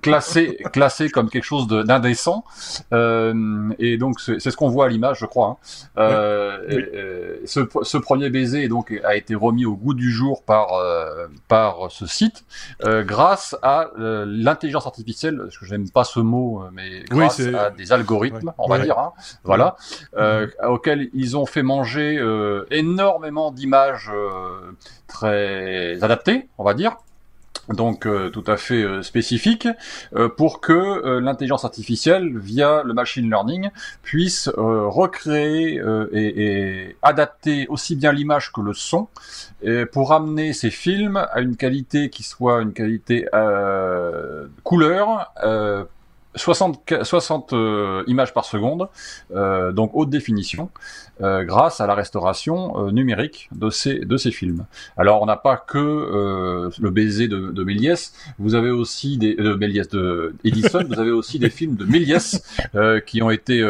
classé classé comme quelque chose d'indécent. et donc c'est ce qu'on voit à l'image, je crois. Hein. ce, ce, premier baiser donc a été remis au goût du jour par par ce site grâce à l'intelligence artificielle. Parce que j'aime pas ce mot, mais grâce à des algorithmes, on va dire. Hein, voilà, auxquels ils ont fait manger énormément d'images adapté, on va dire. Donc euh, tout à fait euh, spécifique, euh, pour que l'intelligence artificielle, via le machine learning, puisse recréer et, adapter aussi bien l'image que le son, pour amener ces films à une qualité qui soit une qualité couleur, 60, 60 euh, images par seconde, euh, donc haute définition, euh, grâce à la restauration numérique de ces, de ces films. Alors on n'a pas que le baiser de, de, Méliès, vous avez aussi des de Méliès de Edison, vous avez aussi des films de Méliès qui ont été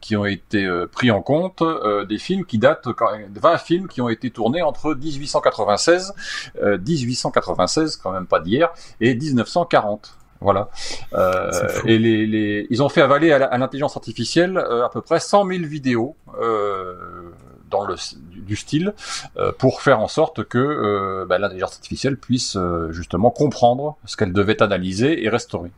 qui ont été pris en compte, des films qui datent 20 films qui ont été tournés entre 1896 1896 quand même pas d'hier et 1940. Voilà. Euh, et les, les, ils ont fait avaler à l'intelligence artificielle euh, à peu près 100 000 vidéos euh, dans le du style euh, pour faire en sorte que euh, bah, l'intelligence artificielle puisse justement comprendre ce qu'elle devait analyser et restaurer.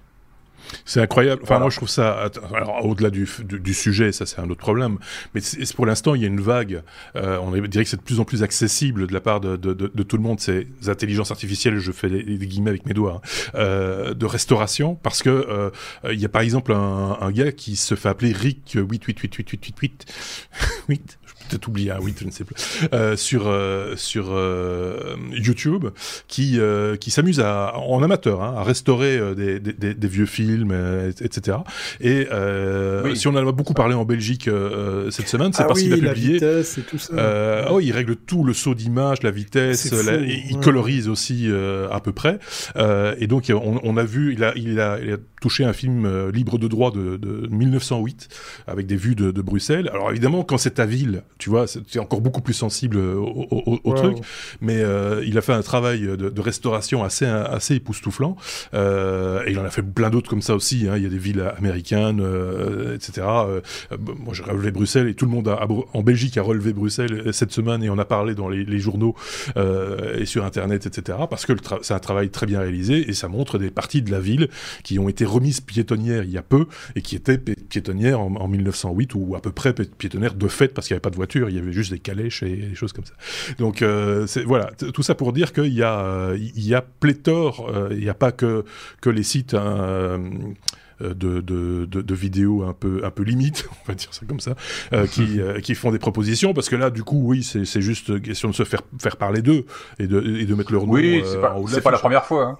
C'est incroyable. Enfin, moi, je trouve ça. Alors, au-delà du, du, sujet, ça, c'est un autre problème. Mais pour l'instant, il y a une vague. Euh, on dirait que c'est de plus en plus accessible de la part de, de, de, tout le monde. Ces intelligences artificielles, je fais des, guillemets avec mes doigts, hein, euh, de restauration. Parce que euh, il y a par exemple un, un, gars qui se fait appeler Rick 88888888. 8 peut-être oublié, oui, je ne sais plus, euh, sur euh, sur euh, YouTube, qui euh, qui s'amuse à en amateur hein, à restaurer euh, des, des, des, vieux films, etc. Et si on en a beaucoup parlé en Belgique cette semaine, c'est ah parce qu'il a publié. La vitesse et tout ça. oh, il règle tout le saut d'image, la vitesse, il colorise aussi à peu près. et donc on, on, a vu, il a il a, il a touché un film libre de droit de, de 1908 avec des vues de, de Bruxelles. Alors évidemment, quand c'est ta ville, tu vois, c'est encore beaucoup plus sensible au, truc. Mais euh, il a fait un travail de, restauration assez assez époustouflant. Euh, et il en a fait plein d'autres comme ça aussi. Hein. Il y a des villes américaines, euh, etc. moi, j'ai relevé Bruxelles et tout le monde a, en Belgique a relevé Bruxelles cette semaine et on a parlé dans les, journaux et sur Internet, etc. Parce que c'est un travail très bien réalisé et ça montre des parties de la ville qui ont été remises piétonnières il y a peu et qui étaient piétonnières en, en 1908 ou à peu près piétonnières de fait parce qu'il n'y avait pas de voiture il y avait juste des calèches et des choses comme ça. Donc euh, voilà, tout ça pour dire qu'il y a, il y a pléthore, euh, il n'y a pas que, que les sites... Hein, de, de, de, vidéos un peu, un peu limite, on va dire ça comme ça, qui, qui font des propositions, parce que là, du coup, oui, c'est juste question de se faire, faire parler d'eux et de, et de mettre leur nom oui, c'est pas, pas la première fois. Hein.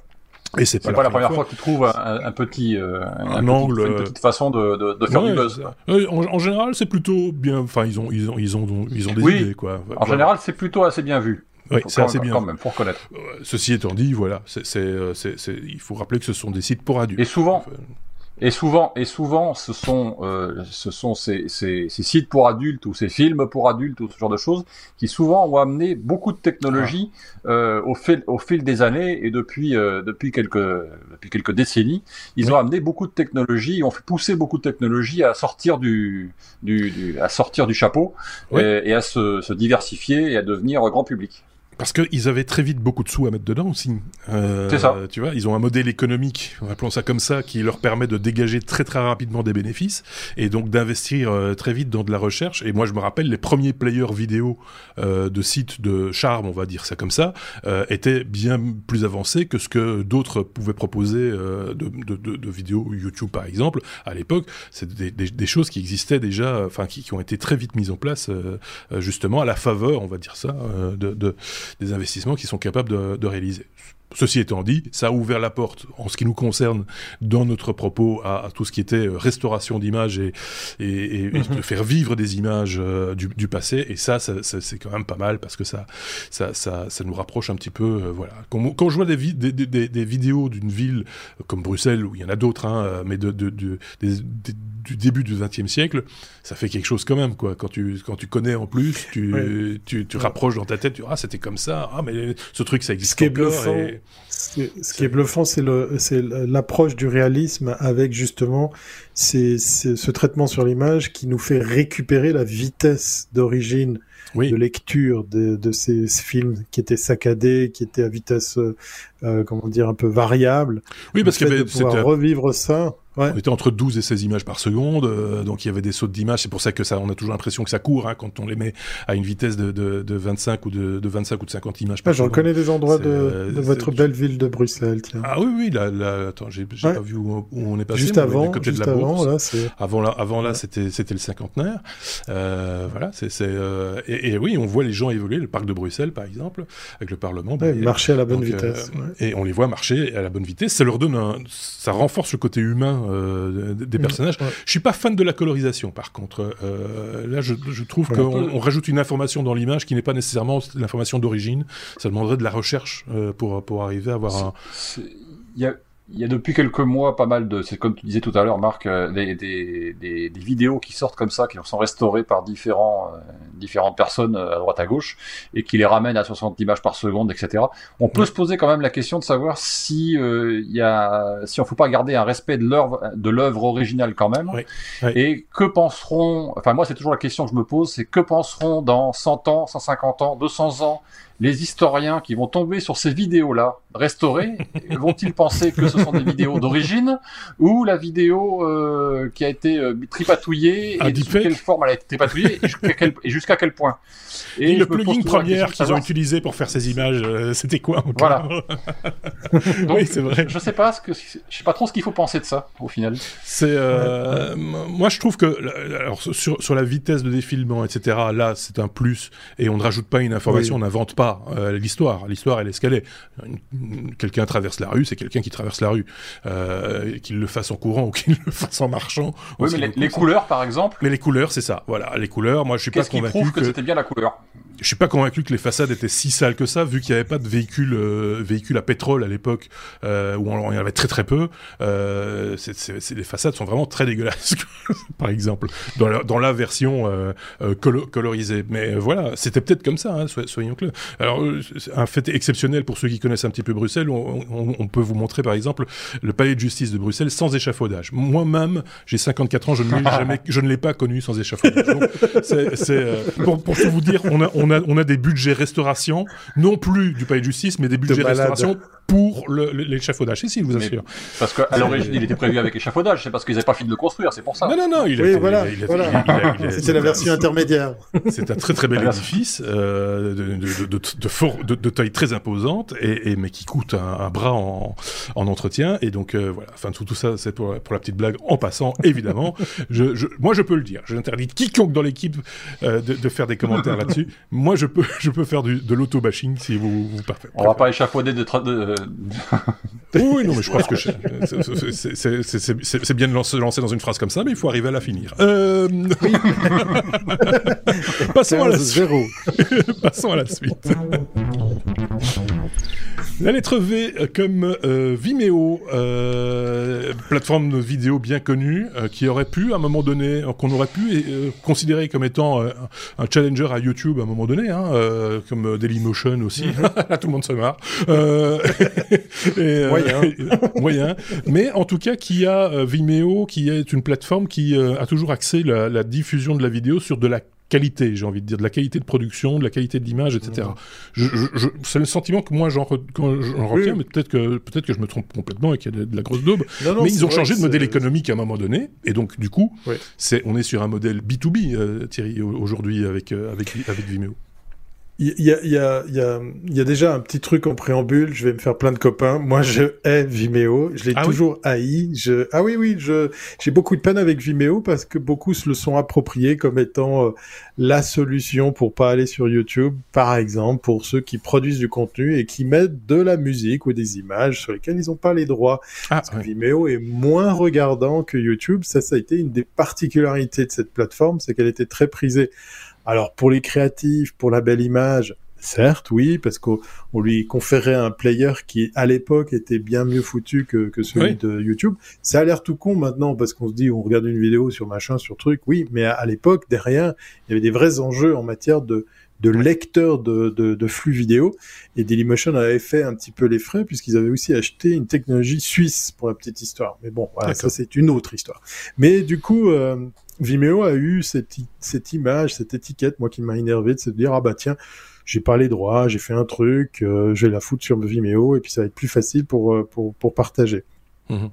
Et c'est pas, la première fois, qu'ils trouvent un, petit, euh, un, angle, une petite façon de, de, faire du buzz. En, général, c'est plutôt bien. Enfin, ils ont, ils ont, ils ont, ils ont des idées, quoi. En général, c'est plutôt assez bien vu. Oui, c'est assez bien. Quand même, pour connaître. Ceci étant dit, voilà, c'est, euh, il faut rappeler que ce sont des sites pour adultes. Et souvent, et souvent, et souvent, ce sont, euh, ce sont ces, ces, ces, sites pour adultes ou ces films pour adultes ou ce genre de choses qui souvent ont amené beaucoup de technologies euh, au fil, au fil des années et depuis, euh, depuis quelques, depuis quelques décennies, ils ont amené beaucoup de technologies, ont fait pousser beaucoup de technologies à sortir du, du, du à sortir du chapeau et, et, à se, se diversifier et à devenir grand public. Parce qu'ils avaient très vite beaucoup de sous à mettre dedans aussi. Euh, c'est ça. Tu vois, ils ont un modèle économique, appelons ça comme ça, qui leur permet de dégager très très rapidement des bénéfices et donc d'investir euh, très vite dans de la recherche. Et moi, je me rappelle les premiers players vidéo euh, de sites de charme, on va dire ça comme ça, euh, étaient bien plus avancés que ce que d'autres pouvaient proposer euh, de, de, de, de, vidéos YouTube par exemple. À l'époque, c'est des, des, des, choses qui existaient déjà, enfin qui, qui, ont été très vite mises en place euh, justement à la faveur, on va dire ça, de, de des investissements qui sont capables de, de réaliser. Ceci étant dit, ça a ouvert la porte, en ce qui nous concerne, dans notre propos, à, à tout ce qui était euh, restauration d'images et, et, et, de faire vivre des images euh, du, du, passé. Et ça, ça, ça c'est quand même pas mal parce que ça, ça, ça, ça nous rapproche un petit peu. Euh, voilà. Quand, quand, je vois des, vi des, des, des vidéos d'une ville comme Bruxelles, où il y en a d'autres, hein, mais de, de, de du début du XXe siècle, ça fait quelque chose quand même, quoi. Quand tu, quand tu connais en plus, tu, tu, tu, rapproches dans ta tête, tu dis, ah, c'était comme ça, ah, mais ce truc, ça existe encore. Ce qui est bluffant, c'est l'approche du réalisme avec justement ces, ces, ce traitement sur l'image qui nous fait récupérer la vitesse d'origine oui. de lecture de, de, ces films qui étaient saccadés, qui étaient à vitesse, euh, comment dire, un peu variable. Oui, parce qu'il y avait, de pouvoir revivre ça. Ouais. On était entre 12 et 16 images par seconde, euh, donc il y avait des sautes d'images. C'est pour ça que ça, on a toujours l'impression que ça court hein, quand on les met à une vitesse de, de, de 25 ou de, de, 25 ou de 50 images par ah, seconde. Je reconnais des endroits de, euh, votre belle ville de Bruxelles. Tiens. Ah oui, oui, là, là attends, j'ai ouais. pas vu où, où, on est passé. Juste avant, juste de la avant, là, avant là, avant là, c'était c'était le cinquantenaire. Euh, voilà, c'est euh, et, et, oui, on voit les gens évoluer. Le parc de Bruxelles, par exemple, avec le Parlement. Bah, marcher à la bonne donc, vitesse. Et on les voit marcher à la bonne vitesse. Ça leur donne, un, ça renforce le côté humain des mmh. personnages. Ouais. Je suis pas fan de la colorisation, par contre. Euh, là, je, je trouve voilà. qu'on rajoute une information dans l'image qui n'est pas nécessairement l'information d'origine. Ça demanderait de la recherche euh, pour, pour arriver à avoir un... Il y a il y a depuis quelques mois pas mal de, c'est comme tu disais tout à l'heure, Marc, euh, des, des, des, des, vidéos qui sortent comme ça, qui sont restaurées par différents, euh, différentes personnes euh, à droite à gauche, et qui les ramènent à 60 images par seconde, etc. On peut ouais. se poser quand même la question de savoir si euh, il y a, si on faut pas garder un respect de l'œuvre, de l'œuvre originale quand même. Ouais. Ouais. Et que penseront, enfin moi c'est toujours la question que je me pose, c'est que penseront dans 100 ans, 150 ans, 200 ans les historiens qui vont tomber sur ces vidéos-là restaurées, vont-ils penser que ce sont des vidéos d'origine ou la vidéo euh, qui a été euh, tripatouillée et sous quelle forme elle a été tripatouillée et jusqu'à quel, jusqu quel, point? Et, et le plugin première qu'ils ont utilisé pour faire ces images, euh, c'était quoi encore? Voilà. Donc, oui, c'est vrai. Je sais pas ce que, je sais pas trop ce qu'il faut penser de ça au final. C'est, ouais. moi je trouve que alors sur sur la vitesse de défilement, etc. Là, c'est un plus et on ne rajoute pas une information, oui. on n'invente pas euh, l'histoire. L'histoire, elle est ce qu'elle est. Quelqu'un traverse la rue, c'est quelqu'un qui traverse la rue. Euh, qu'il le fasse en courant ou qu'il le fasse en marchant. Oui, mais les, les couleurs, par exemple. Mais les couleurs, c'est ça. Voilà, les couleurs. Moi, je suis pas convaincu prouve que, que c'était bien la couleur. Je suis pas convaincu que les façades étaient si sales que ça, vu qu'il n'y avait pas de véhicules, euh, véhicules à pétrole à l'époque, euh, où on, il y en avait très très peu. Euh, c est, c est, les façades sont vraiment très dégueulasses, par exemple, dans la, dans la version colo colorisée. Mais voilà, c'était peut-être comme ça, hein, soyons clairs. Alors, euh, un fait exceptionnel pour ceux qui connaissent un petit peu Bruxelles, on, on, on peut vous montrer par exemple le palais de justice de Bruxelles sans échafaudage. Moi-même, j'ai 54 ans, je ne l'ai jamais, je ne l'ai pas connu sans échafaudage. Donc, c'est, pour, pour tout vous dire, on a, on a, on a des budgets restauration, non plus du palais de justice, mais des budgets restauration pour l'échafaudage. Si, je vous assure. parce qu'à l'origine, il était prévu avec échafaudage, c'est parce qu'ils n'avaient pas fini de le construire, c'est pour ça. Non, non, non, il oui, voilà, C'était la version intermédiaire. C'est un très très bel édifice euh, de, de, de, de, fort, de, taille très imposante, et, et mais qui coûte un, bras en, en, entretien. Et donc euh, voilà, enfin tout, tout ça, c'est pour, pour, la petite blague. En passant, évidemment, je, je, moi je peux le dire. J'interdis quiconque dans l'équipe euh, de, faire des commentaires là-dessus. Moi, je peux, je peux faire du, de l'auto-bashing si vous, vous. On va pas échafauder de, de, oui, non, mais je pense que c'est bien de se lancer dans une phrase comme ça, mais il faut arriver à la finir. Euh... Passons, à la Passons à la suite. La lettre V euh, comme euh, Vimeo, euh, plateforme de vidéo bien connue, qui aurait pu, à un moment donné, qu'on aurait pu considérer comme étant un challenger à YouTube à un moment donné, hein, comme Dailymotion aussi. Mhm. Là, tout le monde se marre. et, moyen. moyen. Mais en tout cas, qui a Vimeo, qui est une plateforme qui a toujours axé la, la diffusion de la vidéo sur de la qualité, j'ai envie de dire, de la qualité de production, de la qualité de l'image, etc. Mmh. c'est le sentiment que moi j'en retiens, mais peut-être que peut-être que je me trompe complètement et qu'il y a de, la grosse daube. mais ils ont changé de modèle économique à un moment donné, et donc du coup, c'est on est sur un modèle B2B, euh, Thierry, aujourd'hui avec, euh, avec avec Vimeo. Il y a, y, a, y, a, y a déjà un petit truc en préambule, je vais me faire plein de copains. Moi, je hais Vimeo, je l'ai ah toujours haï. Je... Ah oui, oui, je j'ai beaucoup de peine avec Vimeo parce que beaucoup se le sont appropriés comme étant euh, la solution pour pas aller sur YouTube, par exemple, pour ceux qui produisent du contenu et qui mettent de la musique ou des images sur lesquelles ils n'ont pas les droits. Ah, parce que Vimeo est moins regardant que YouTube. Ça, ça a été une des particularités de cette plateforme, c'est qu'elle était très prisée alors pour les créatifs, pour la belle image, certes, oui, parce qu'on lui conférait un player qui à l'époque était bien mieux foutu que, celui de YouTube. Ça a l'air tout con maintenant parce qu'on se dit on regarde une vidéo sur machin, sur truc, oui, mais à, l'époque derrière il y avait des vrais enjeux en matière de de lecteur de, flux vidéo. Et Dailymotion avait fait un petit peu les frais puisqu'ils avaient aussi acheté une technologie suisse pour la petite histoire. Mais bon, voilà, ça c'est une autre histoire. Mais du coup, euh, Vimeo a eu cette, image, cette étiquette, moi qui m'a énervé, de se dire ah bah tiens, j'ai pas les droits, j'ai fait un truc, euh, je vais la foutre sur Vimeo et puis ça va être plus facile pour euh, pour, pour partager. Mmh.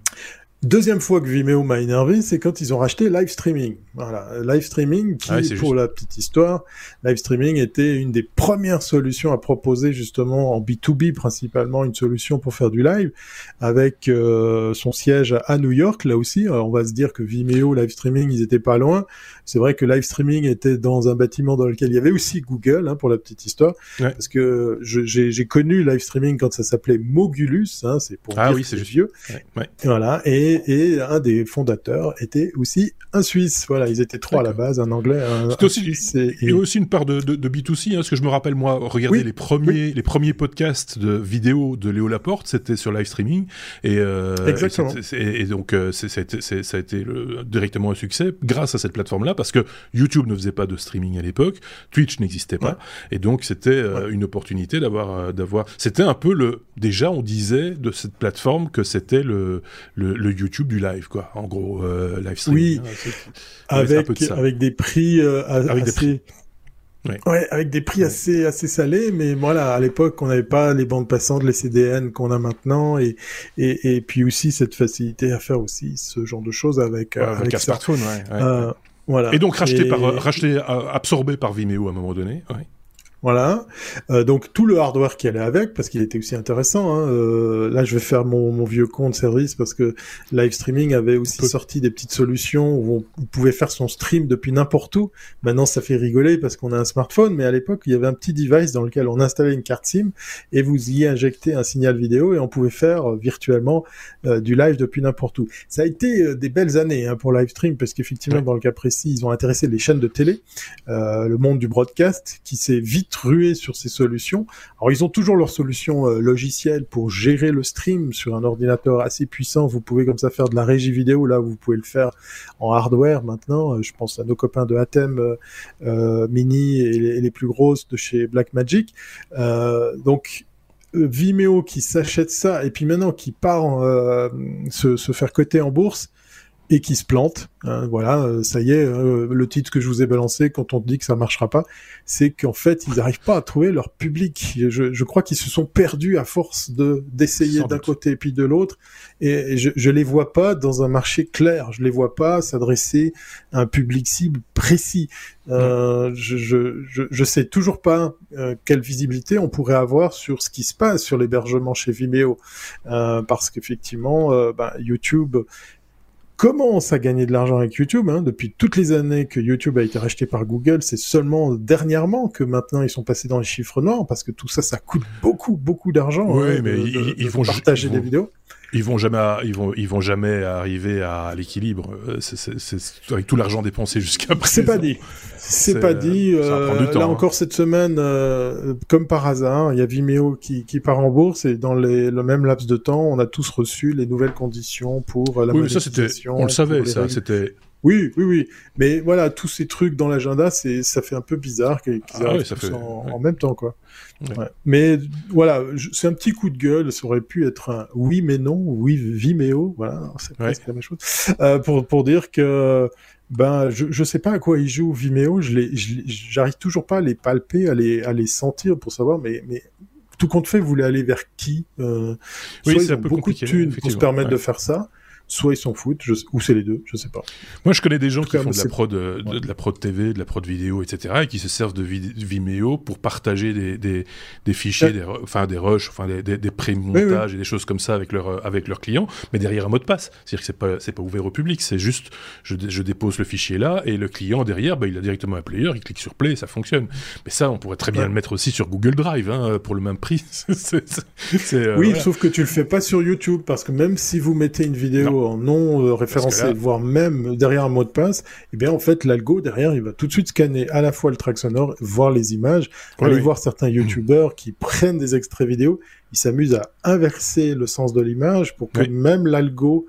Deuxième fois que Vimeo m'a énervé, c'est quand ils ont racheté live streaming. Voilà, live streaming qui, ah pour la petite histoire, live streaming était une des premières solutions à proposer justement en B2B principalement, une solution pour faire du live avec euh, son siège à New York. Là aussi, on va se dire que Vimeo, live streaming, ils étaient pas loin. C'est vrai que live streaming était dans un bâtiment dans lequel il y avait aussi Google, hein, pour la petite histoire, parce que j'ai connu live streaming quand ça s'appelait Mogulus, hein, c'est pour ah dire oui, c'est vieux. Ouais. Voilà, et et, un des fondateurs était aussi un Suisse. Voilà, ils étaient trois à la base, un Anglais, un, aussi, Suisse. Il y a aussi une part de, de, de B2C, hein, parce que je me rappelle, moi, regarder les premiers, les premiers podcasts de vidéos de Léo Laporte, c'était sur live streaming. Et, euh, Exactement. Et, donc, euh, ça a été, ça a été le, directement un succès grâce à cette plateforme-là, parce que YouTube ne faisait pas de streaming à l'époque, Twitch n'existait pas, et donc c'était euh, une opportunité d'avoir, d'avoir. C'était un peu le. Déjà, on disait de cette plateforme que c'était le, le, le YouTube du live, quoi. En gros, euh, live stream. Oui, avec, avec des prix euh, avec assez... Des prix. Ouais. avec des prix assez assez salés, mais voilà, à l'époque, on n'avait pas les bandes passantes, les CDN qu'on a maintenant, et, et, et puis aussi cette facilité à faire aussi ce genre de choses avec euh, avec, un smartphone, ouais, voilà. Et donc racheté par racheté absorbé par Vimeo à un moment donné. Ouais. Voilà. Euh, donc tout le hardware qui allait avec, parce qu'il était aussi intéressant. Hein. Euh, là, je vais faire mon, mon, vieux compte service parce que live streaming avait aussi sorti des petites solutions où on, pouvait faire son stream depuis n'importe où. Maintenant, ça fait rigoler parce qu'on a un smartphone, mais à l'époque, il y avait un petit device dans lequel on installait une carte SIM et vous y injectez un signal vidéo et on pouvait faire euh, virtuellement euh, du live depuis n'importe où. Ça a été euh, des belles années hein, pour live stream parce qu'effectivement, dans le cas précis, ils ont intéressé les chaînes de télé, le monde du broadcast, qui s'est vite ruer sur ces solutions. Alors ils ont toujours leur solution euh, logicielle pour gérer le stream sur un ordinateur assez puissant. Vous pouvez comme ça faire de la régie vidéo. Là, vous pouvez le faire en hardware maintenant. Euh, je pense à nos copains de Atem euh, Mini et les, plus grosses de chez Blackmagic. donc Vimeo qui s'achète ça et puis maintenant qui part se, se, faire coter en bourse, et qui se plante. Hein, voilà, euh, ça y est, euh, le titre que je vous ai balancé quand on dit que ça marchera pas, c'est qu'en fait ils n'arrivent pas à trouver leur public. Je, je crois qu'ils se sont perdus à force de d'essayer d'un côté et puis de l'autre, et je, je les vois pas dans un marché clair. Je les vois pas s'adresser à un public cible précis. Euh, je, je, je, je, sais toujours pas euh, quelle visibilité on pourrait avoir sur ce qui se passe sur l'hébergement chez Vimeo, euh, parce qu'effectivement, euh, ben, YouTube commence à gagner de l'argent avec YouTube. Hein. Depuis toutes les années que YouTube a été racheté par Google, c'est seulement dernièrement que maintenant ils sont passés dans les chiffres noirs parce que tout ça, ça coûte beaucoup, beaucoup d'argent. Oui, hein, mais ils, vont partager des vidéos. Ils vont jamais, ils vont, ils vont jamais arriver à l'équilibre. Euh, c'est avec tout l'argent dépensé jusqu'à présent. C'est pas dit. C'est pas dit. Euh, là hein. encore cette semaine, euh, comme par hasard, il y a Vimeo qui, qui part en bourse et dans les, le même laps de temps, on a tous reçu les nouvelles conditions pour la oui, ça c'était, on le savait, ça c'était oui, oui, oui. Mais voilà, tous ces trucs dans l'agenda, c'est, ça fait un peu bizarre qu'ils ah arrivent tous en, même temps, quoi. Ouais. Mais voilà, c'est un petit coup de gueule. Ça aurait pu être un oui, mais non, oui, Vimeo. Voilà, c'est presque la même chose. Euh, pour pour dire que ben je je sais pas à quoi ils jouent Vimeo. Je les, j'arrive toujours pas à les palper, à les à les sentir pour savoir. Mais mais tout compte fait, vous voulez aller vers qui euh, Oui, c'est un peu beaucoup de thunes pour se permettre de faire ça soit ils s'en foutent, ou c'est les deux, je sais pas. Moi, je connais des gens qui font de la prod, de, de, la prod TV, de la prod vidéo, etc., et qui se servent de Vimeo pour partager des, des, des fichiers, des, enfin des rushs, enfin des, des, des pré-montages et des choses comme ça avec leurs avec leurs clients, mais derrière un mot de passe. C'est-à-dire que c'est pas c'est pas ouvert au public, c'est juste je, je dépose le fichier là et le client derrière, bah, il a directement un player, il clique sur play, ça fonctionne. Mais ça, on pourrait très bien le mettre aussi sur Google Drive, hein, pour le même prix. euh, oui, sauf que tu le fais pas sur YouTube parce que même si vous mettez une vidéo en non euh, référencé, voire même derrière un mot de passe, eh bien en fait l'algo derrière il va tout de suite scanner à la fois le track sonore, voir les images, aller voir certains youtubeurs qui prennent des extraits vidéo, ils s'amusent à inverser le sens de l'image pour que même l'algo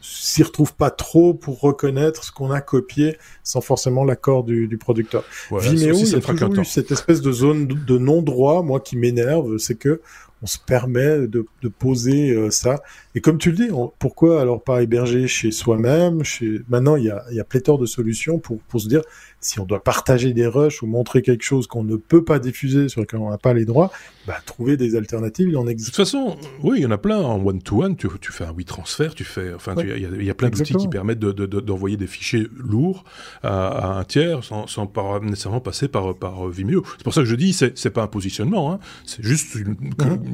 s'y retrouve pas trop pour reconnaître ce qu'on a copié sans forcément l'accord du, du, producteur. Vimeo, il y a toujours eu cette espèce de zone de non-droit, moi, qui m'énerve, c'est que on se permet de, de poser euh, ça. Et comme tu le dis, pourquoi alors pas héberger chez soi-même chez... Maintenant, il y a, y a pléthore de solutions pour, pour se dire, si on doit partager des rushs ou montrer quelque chose qu'on ne peut pas diffuser, sur lequel on n'a pas les droits, bah, trouver des alternatives, il en existe. De toute façon, oui, il y en a plein. En one-to-one, tu, tu, fais un oui transfert, tu fais, enfin, il y, y, a plein d'outils qui permettent d'envoyer de, de, des fichiers lourds à, à un tiers sans, sans pas nécessairement passer par, par Vimeo. C'est pour ça que je dis, c'est pas un positionnement, hein. c'est juste,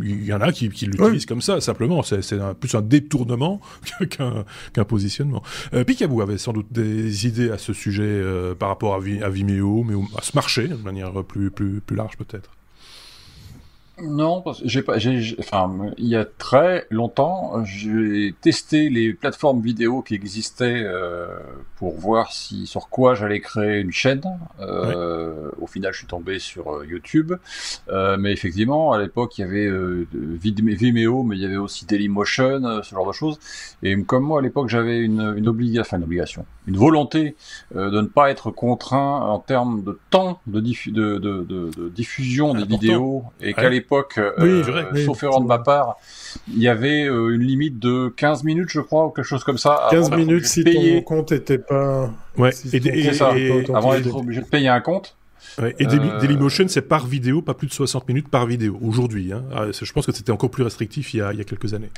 y en a qui, qui l'utilisent comme ça, simplement. C'est plus un détournement qu'un qu'un positionnement. Euh, Picaboo avait sans doute des idées à ce sujet euh, par rapport à à, Vimeo, mais à ce marché de manière plus, plus, plus large peut-être. Non, parce que j'ai pas, j'ai, enfin, il y a très longtemps, j'ai testé les plateformes vidéo qui existaient euh, pour voir si sur quoi j'allais créer une chaîne. Euh, Au final, je suis tombé sur euh, YouTube, euh, mais effectivement, à l'époque, il y avait euh, Vimeo, mais il y avait aussi Dailymotion, euh, ce genre de choses. Et comme moi, à l'époque, j'avais une, une obligation, enfin une obligation, une volonté de ne pas être contraint en termes de temps de, diffu de, de, de, diffusion des vidéos, et qu'à l'époque époque, euh, sauf erreur de ma part, il y avait euh, une limite de 15 minutes, je crois, ou quelque chose comme ça. 15 minutes si ton compte était pas... Ouais, et, ça, avant d'être obligé de payer un compte. et euh, Dailymotion, c'est par vidéo, pas plus de 60 minutes par vidéo, aujourd'hui. Hein. Ah, je pense que c'était encore plus restrictif il y a, il y a quelques années.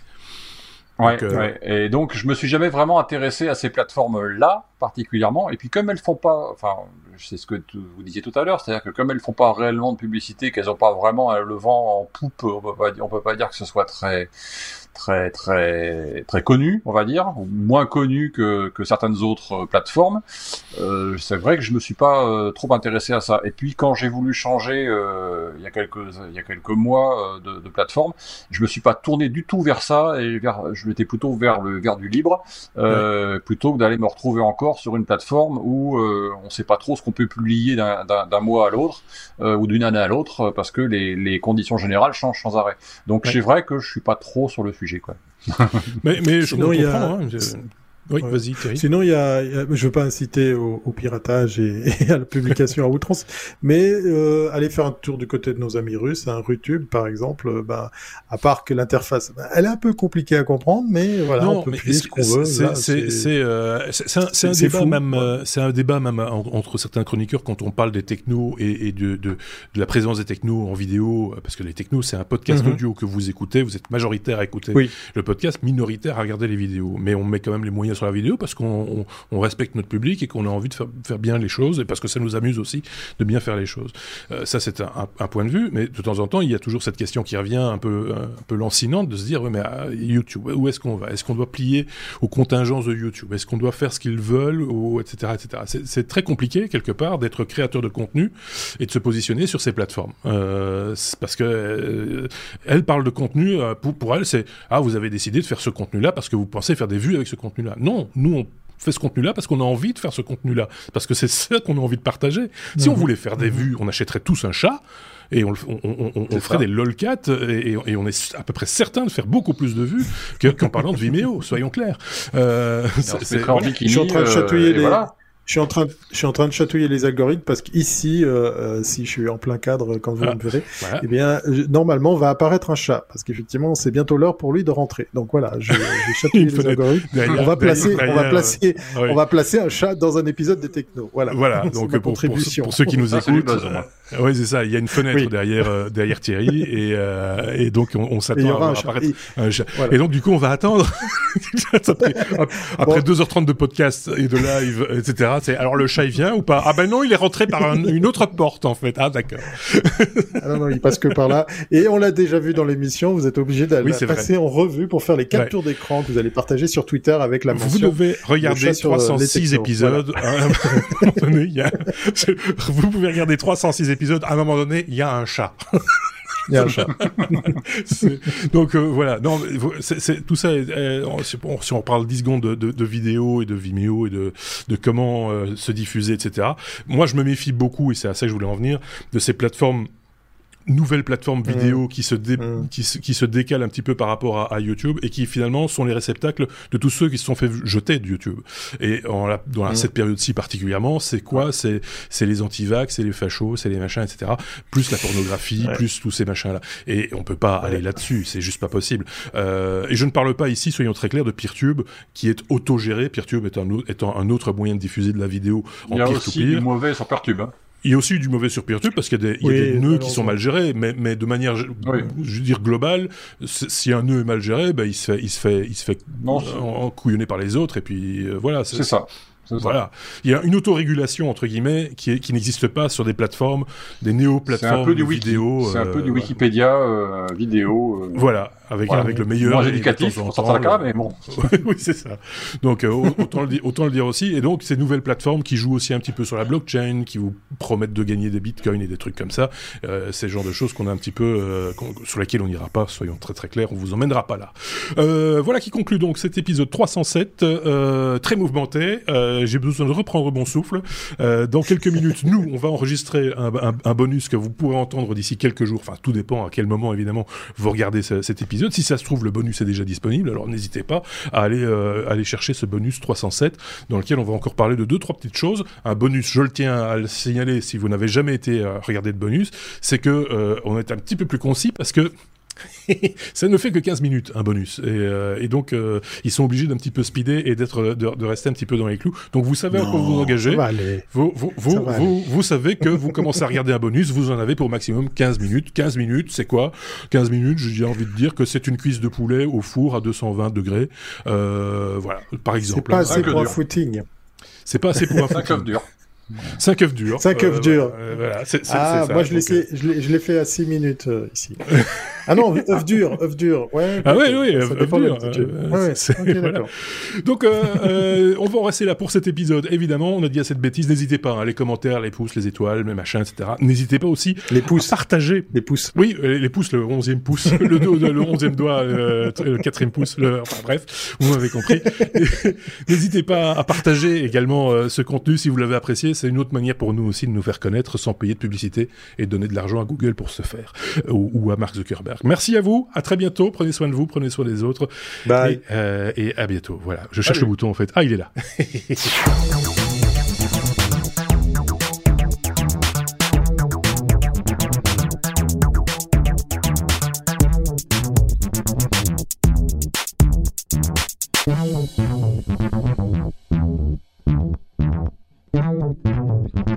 Ouais, ouais, Et donc, je me suis jamais vraiment intéressé à ces plateformes-là, particulièrement. Et puis, comme elles font pas, enfin, c'est ce que vous disiez tout à l'heure, c'est-à-dire que comme elles font pas réellement de publicité, qu'elles ont pas vraiment le vent en poupe, on peut on peut pas dire que ce soit très, très très très connu, on va dire, moins connu que, que certaines autres euh, plateformes. Euh, c'est vrai que je me suis pas euh, trop intéressé à ça. Et puis quand j'ai voulu changer euh, il y a quelques il y a quelques mois euh, de, de, plateforme, je me suis pas tourné du tout vers ça et vers je m'étais plutôt vers le vers du libre plutôt que d'aller me retrouver encore sur une plateforme où on sait pas trop ce qu'on peut publier d'un mois à l'autre ou d'une année à l'autre parce que les, les conditions générales changent sans arrêt. Donc c'est vrai que je suis pas trop sur le quoi. mais, mais je comprends. Hein, Oui, vas-y, Thierry. Sinon, il y a, y a, je veux pas inciter au, au piratage et, et, à la publication à outrance, mais euh, aller faire un tour du côté de nos amis russes, un Rutube par exemple, bah, à part que l'interface, bah, elle est un peu compliquée à comprendre, mais voilà, non, on peut publier ce qu'on veut. C'est c'est euh, un, débat fou, même, euh, c'est un débat même entre certains chroniqueurs quand on parle des technos et, et de, de, de, la présence des technos en vidéo, parce que les technos c'est un podcast mm -hmm. audio que vous écoutez, vous êtes majoritaire à écouter oui. le podcast, minoritaire à regarder les vidéos, mais on met quand même les moyens sur la vidéo parce qu'on on, on respecte notre public et qu'on a envie de faire, bien les choses et parce que ça nous amuse aussi de bien faire les choses. Euh, ça, c'est un, point de vue, mais de temps en temps, il y a toujours cette question qui revient un peu, un peu lancinante de se dire, mais à YouTube, où est-ce qu'on va? Est-ce qu'on doit plier aux contingences de YouTube? Est-ce qu'on doit faire ce qu'ils veulent ou, etc., etc. C'est très compliqué, quelque part, d'être créateur de contenu et de se positionner sur ces plateformes. Euh, parce que euh, elle parle de contenu, pour, pour elle, c'est, ah, vous avez décidé de faire ce contenu-là parce que vous pensez faire des vues avec ce contenu-là. Non, nous, on fait ce contenu-là parce qu'on a envie de faire ce contenu-là, parce que c'est ça qu'on a envie de partager. Si mmh. on voulait faire des mmh. vues, on achèterait tous un chat et on, on, on, on ferait ça. des lolcats et, et, on est à peu près certain de faire beaucoup plus de vues qu'en qu parlant de Vimeo, soyons clairs. Euh, c'est voilà. Je suis en train de chatouiller les... Voilà. Je suis en train, de, je suis en train de chatouiller les algorithmes parce qu'ici, euh, euh, si je suis en plein cadre quand vous ah, me verrez, voilà. eh bien, je, normalement, va apparaître un chat parce qu'effectivement, c'est bientôt l'heure pour lui de rentrer. Donc voilà, je, je chatouille les algorithmes. Derrière, on va placer, derrière, on va placer, oui. on va placer un chat dans un épisode des technos. Voilà. Voilà. Donc pour, contribution. Pour, pour, ceux qui nous écoutent, euh, oui, c'est ça. Il y a une fenêtre oui. derrière, euh, derrière Thierry et, euh, et donc on, on s'attend à, apparaître et, un chat. Voilà. Et donc du coup, on va attendre après, après bon. 2h30 de podcast et de live, etc. C'est alors le chat il vient ou pas? Ah ben non, il est rentré par un, une autre porte en fait. Ah d'accord. ah non non, il passe que par là. Et on l'a déjà vu dans l'émission. Vous êtes obligé d'aller oui, passer vrai. en revue pour faire les captures ouais. d'écran que vous allez partager sur Twitter avec la mention. Vous devez regarder 306 épisodes. Voilà. il y a... Vous pouvez regarder 306 épisodes. À un moment donné, il y a un chat. Il y a un chat. Donc euh, voilà, non, c'est, tout ça, si on parle 10 secondes de, de, de vidéos et de Vimeo et de, de comment euh, se diffuser, etc. Moi, je me méfie beaucoup, et c'est à ça que je voulais en venir, de ces plateformes nouvelles plateformes vidéo mmh. qui, se dé... mmh. qui, se, qui se décalent un petit peu par rapport à, à, YouTube et qui finalement sont les réceptacles de tous ceux qui se sont fait jeter de YouTube. Et en la, dans la, mmh. cette période-ci particulièrement, c'est quoi? C'est c'est les antivax, c'est les fachos, c'est les machins, etc. Plus la pornographie, ouais. plus tous ces machins-là. Et on peut pas ouais. aller là-dessus, c'est juste pas possible. Euh, et je ne parle pas ici, soyons très clairs, de PeerTube qui est autogéré. PeerTube est un, étant un autre moyen de diffuser de la vidéo en Il y a aussi du mauvais sur PeerTube. Hein. Il y a aussi du mauvais sur PeerTube parce qu'il y a des, il y a oui, des nœuds qui sont mal gérés, mais, mais de manière, oui. je veux dire globale, si un nœud est mal géré, ben il se fait, il se fait, il se fait non, couillonner par les autres et puis euh, voilà. C'est ça. Voilà. Il y a une autorégulation, entre guillemets, qui, qui n'existe pas sur des plateformes, des néo-plateformes vidéo. C'est un peu du euh, Wikipédia euh, vidéo. Euh, voilà, avec, voilà. avec le meilleur. Moins éducatif, certains cas, mais bon. oui, c'est ça. Donc, autant, le dire, autant le dire aussi. Et donc, ces nouvelles plateformes qui jouent aussi un petit peu sur la blockchain, qui vous promettent de gagner des bitcoins et des trucs comme ça, c'est le genre de choses qu'on a un petit peu, sur lesquelles on n'ira pas, soyons très très clairs, on vous emmènera pas là. voilà qui conclut donc cet épisode 307, très mouvementé. J'ai besoin de reprendre mon souffle. dans quelques minutes, nous, on va enregistrer un, un, un bonus que vous pourrez entendre d'ici quelques jours. Enfin, tout dépend à quel moment, évidemment, vous regardez ce, cet épisode. Si ça se trouve, le bonus est déjà disponible, alors n'hésitez pas à aller, euh, aller chercher ce bonus 307, dans lequel on va encore parler de deux, trois petites choses. Un bonus, je le tiens à le signaler si vous n'avez jamais été euh, regarder de bonus, c'est que euh, on est un petit peu plus concis parce que ça ne fait que 15 minutes, un bonus. Et, euh, et donc, euh, ils sont obligés d'un petit peu speeder et d'être, de, de, rester un petit peu dans les clous. Donc, vous savez non, à quoi vous engagez. Vous, vous, vous, vous, vous, savez que vous commencez à regarder un bonus, vous en avez pour maximum 15 minutes. 15 minutes, c'est quoi? 15 minutes, j'ai envie de dire que c'est une cuisse de poulet au four à 220 degrés. Euh, voilà, par exemple. C'est pas assez pour un footing. C'est pas assez pour un footing. dur. 5 œufs durs. 5 œufs durs. Voilà, c est, c est, ah, ça, moi je l'ai fait à 6 minutes euh, ici. ah non, œufs durs, œufs durs. Ouais, ah oui, oui, œufs durs. Euh, ouais, okay, voilà. Donc, euh, on va en rester là pour cet épisode. Évidemment, on a dit à cette bêtise, n'hésitez pas, hein, les commentaires, les pouces, les étoiles, les machins, etc. N'hésitez pas aussi les pouces. à partager. Les pouces. Oui, les pouces, le 11e pouce, le, le 11e doigt, le, le 4e pouce, le, enfin bref, vous m'avez compris. N'hésitez pas à partager également euh, ce contenu si vous l'avez apprécié. C'est une autre manière pour nous aussi de nous faire connaître sans payer de publicité et donner de l'argent à Google pour ce faire, ou, ou, à Mark Zuckerberg. Merci à vous. À très bientôt. Prenez soin de vous. Prenez soin des autres. Bye. Et, euh, et à bientôt. Voilà. Je cherche le bouton en fait. Ah, il est là. Thank you.